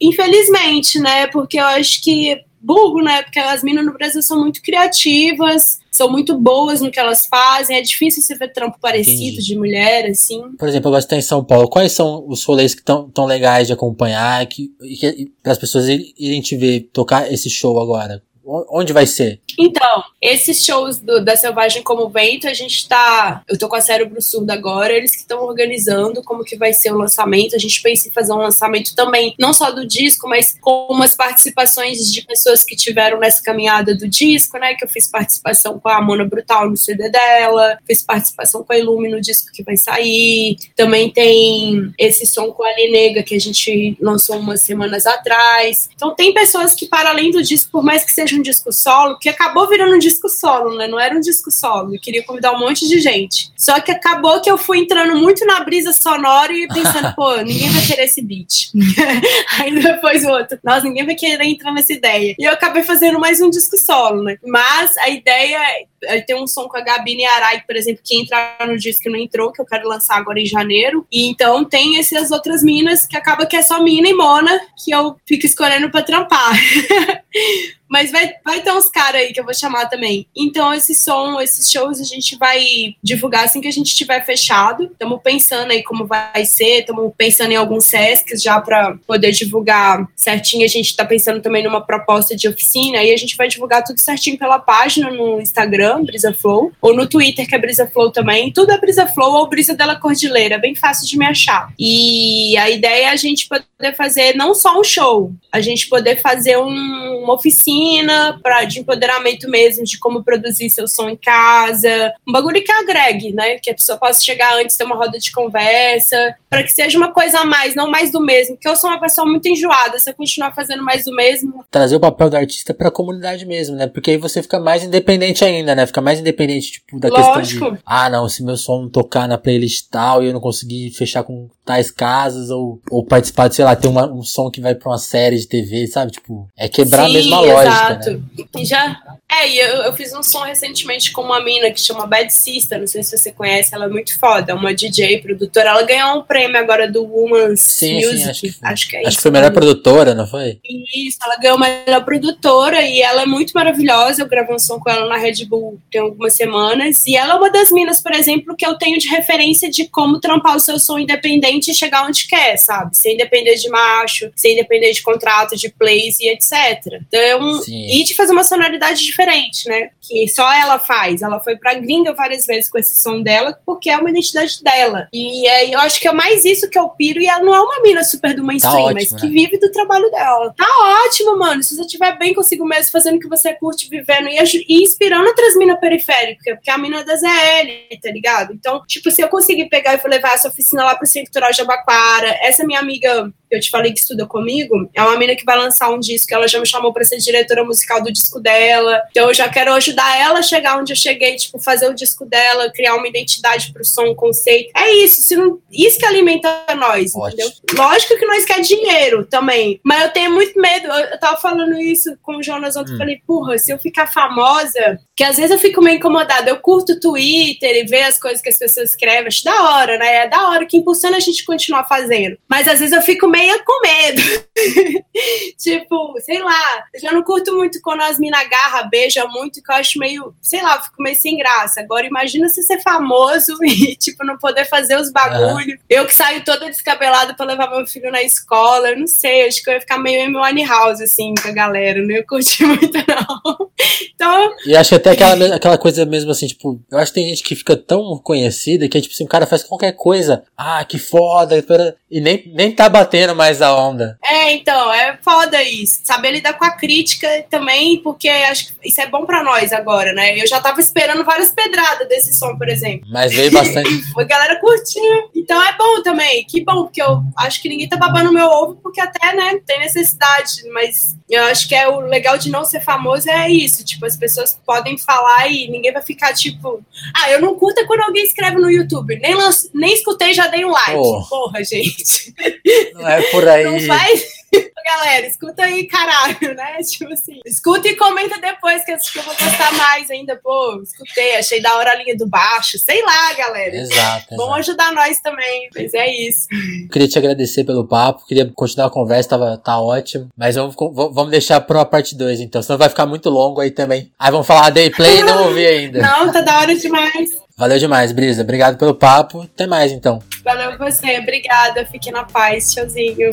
Infelizmente, né? Porque eu acho que burro, né? Porque as minas no Brasil são muito criativas, são muito boas no que elas fazem. É difícil você ver trampo parecido Entendi. de mulher, assim. Por exemplo, agora você tá em São Paulo. Quais são os rolês que estão tão legais de acompanhar que, que, para as pessoas irem te ver tocar esse show agora? Onde vai ser? Então, esses shows do, da Selvagem como Vento, a gente tá. Eu tô com a Cérebro Surdo agora, eles que estão organizando como que vai ser o lançamento. A gente pensa em fazer um lançamento também, não só do disco, mas com umas participações de pessoas que tiveram nessa caminhada do disco, né? Que eu fiz participação com a Mona Brutal no CD dela, fiz participação com a Ilume no disco que vai sair. Também tem esse som com a Nega que a gente lançou umas semanas atrás. Então tem pessoas que, para além do disco, por mais que seja um disco solo, que acabou virando um disco solo, né? Não era um disco solo. Eu queria convidar um monte de gente. Só que acabou que eu fui entrando muito na brisa sonora e pensando, pô, ninguém vai querer esse beat. <laughs> Aí depois o outro, nossa, ninguém vai querer entrar nessa ideia. E eu acabei fazendo mais um disco solo, né? Mas a ideia é ter um som com a Gabi Arai, por exemplo, que entrar no disco que não entrou, que eu quero lançar agora em janeiro. E então tem essas outras minas que acaba que é só mina e Mona, que eu fico escolhendo pra trampar. <laughs> Mas vai, vai ter uns caras aí que eu vou chamar também. Então, esse som, esses shows, a gente vai divulgar assim que a gente tiver fechado. Estamos pensando aí como vai ser, estamos pensando em alguns SESCs já para poder divulgar certinho. A gente está pensando também numa proposta de oficina, aí a gente vai divulgar tudo certinho pela página no Instagram, Brisa Flow, ou no Twitter, que é Brisa Flow também. Tudo é Brisa Flow ou Brisa dela Cordilheira, bem fácil de me achar. E a ideia é a gente poder fazer não só um show, a gente poder fazer um, uma oficina oficina pra, de empoderamento mesmo, de como produzir seu som em casa. Um bagulho que agregue, né? Que a pessoa possa chegar antes, ter uma roda de conversa, para que seja uma coisa a mais, não mais do mesmo. Porque eu sou uma pessoa muito enjoada, se eu continuar fazendo mais do mesmo. Trazer o papel do artista pra comunidade mesmo, né? Porque aí você fica mais independente ainda, né? Fica mais independente, tipo, da Lógico. questão de. Ah, não, se meu som não tocar na playlist tal e eu não conseguir fechar com tais casas, ou, ou participar de, sei lá, ter uma, um som que vai pra uma série de TV, sabe? Tipo, é quebrar Sim, a mesma lógica. Exato. Né? E já. É, e eu, eu fiz um som recentemente com uma mina que chama Bad Sister, não sei se você conhece, ela é muito foda, uma DJ, produtora. Ela ganhou um prêmio agora do Woman's sim, Music. Sim, acho, que acho que é acho isso. que foi a melhor produtora, não foi? Isso, ela ganhou a melhor produtora e ela é muito maravilhosa. Eu gravei um som com ela na Red Bull tem algumas semanas. E ela é uma das minas, por exemplo, que eu tenho de referência de como trampar o seu som independente e chegar onde quer, sabe? Sem depender de macho, sem depender de contrato, de plays e etc. Então, Sim. e de fazer uma sonoridade diferente, né? Que só ela faz. Ela foi pra gringa várias vezes com esse som dela, porque é uma identidade dela. E é, eu acho que é mais isso que eu piro. E ela não é uma mina super do mainstream, tá ótimo, mas né? que vive do trabalho dela. Tá ótimo, mano. Se você estiver bem consigo mesmo, fazendo o que você curte, vivendo e, e inspirando outras minas periféricas, porque a mina é da ZL, tá ligado? Então, tipo, se eu conseguir pegar e levar essa oficina lá pro Centro Cultural de Abacuara, essa minha amiga eu te falei que estuda comigo, é uma menina que vai lançar um disco, ela já me chamou para ser diretora musical do disco dela. Então eu já quero ajudar ela a chegar onde eu cheguei, tipo, fazer o disco dela, criar uma identidade pro som, um conceito. É isso, se não, isso que alimenta nós, Ótimo. entendeu? Lógico que nós quer dinheiro também, mas eu tenho muito medo. Eu, eu tava falando isso com o Jonas ontem, hum. falei, porra, se eu ficar famosa, que às vezes eu fico meio incomodada, eu curto o Twitter e ver as coisas que as pessoas escrevem, acho da hora, né? É da hora que impulsiona a gente continuar fazendo. Mas às vezes eu fico meio com medo. <laughs> tipo, sei lá, eu já não curto muito quando as minas agarram, beijam muito, que eu acho meio, sei lá, eu fico meio sem graça. Agora imagina se ser famoso <laughs> e, tipo, não poder fazer os bagulhos. Uhum. Eu que saio toda descabelada pra levar meu filho na escola, eu não sei, acho que eu ia ficar meio Amy House, assim, com a galera, não ia curtir <laughs> muito, não. Então... E acho que até aquela, aquela coisa mesmo, assim, tipo, eu acho que tem gente que fica tão conhecida que, tipo assim, o cara faz qualquer coisa, ah, que foda, e nem, nem tá batendo mais a onda. É, então, é foda isso. Saber lidar com a crítica também, porque acho que isso é bom pra nós agora, né? Eu já tava esperando várias pedradas desse som, por exemplo. Mas veio bastante. <laughs> a galera curtiu. Então é bom também. Que bom, porque eu acho que ninguém tá babando meu ovo, porque até, né, tem necessidade. Mas eu acho que é o legal de não ser famoso é isso. Tipo, as pessoas podem falar e ninguém vai ficar tipo, ah, eu não curto quando alguém escreve no YouTube. Nem, nem escutei, já dei um like. Oh. Porra, gente. Não é por aí. Não faz. Galera, escuta aí, caralho, né? <laughs> Tipo assim, escuta e comenta depois que eu vou postar mais ainda. Pô, escutei, achei da hora a linha do baixo. Sei lá, galera. Exato. Vão ajudar nós também, mas é isso. Queria te agradecer pelo papo, queria continuar a conversa, tava, tá ótimo. Mas vamos, vamos deixar pra parte 2, então, senão vai ficar muito longo aí também. Aí vamos falar day play e não ouvi ainda. Não, tá da hora demais. Valeu demais, Brisa. Obrigado pelo papo. Até mais, então. Valeu você. Obrigada. Fique na paz. Tchauzinho.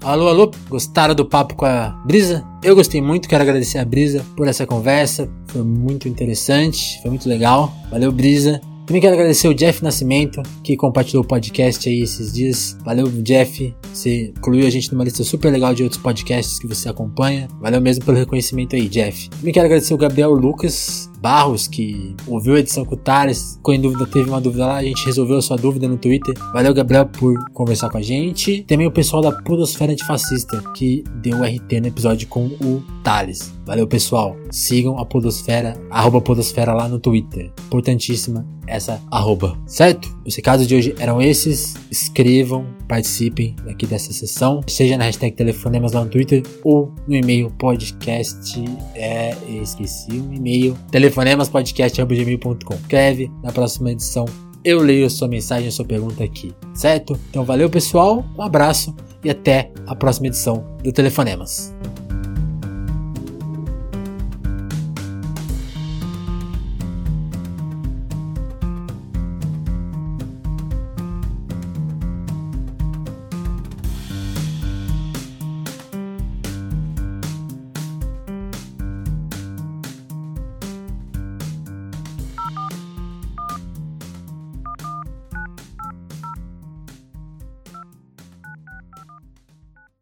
Alô, alô, gostaram do papo com a Brisa? Eu gostei muito, quero agradecer a Brisa por essa conversa, foi muito interessante, foi muito legal. Valeu, Brisa. Também quero agradecer o Jeff Nascimento, que compartilhou o podcast aí esses dias. Valeu, Jeff. Você incluiu a gente numa lista super legal de outros podcasts que você acompanha. Valeu mesmo pelo reconhecimento aí, Jeff. Também quero agradecer o Gabriel Lucas, Barros, que ouviu a edição com o Thales, ficou em dúvida, teve uma dúvida lá, a gente resolveu a sua dúvida no Twitter. Valeu, Gabriel, por conversar com a gente. Também o pessoal da Podosfera Antifascista, que deu o RT no episódio com o Thales. Valeu, pessoal. Sigam a Podosfera, arroba Podosfera lá no Twitter. Importantíssima essa arroba, certo? Os recados de hoje eram esses. Escrevam, participem aqui dessa sessão, seja na hashtag Telefonemas lá no Twitter ou no e-mail podcast. É, esqueci o e-mail. Telefonemaspodcast.gmail.com. Escreve na próxima edição. Eu leio a sua mensagem, a sua pergunta aqui, certo? Então valeu pessoal, um abraço e até a próxima edição do Telefonemas.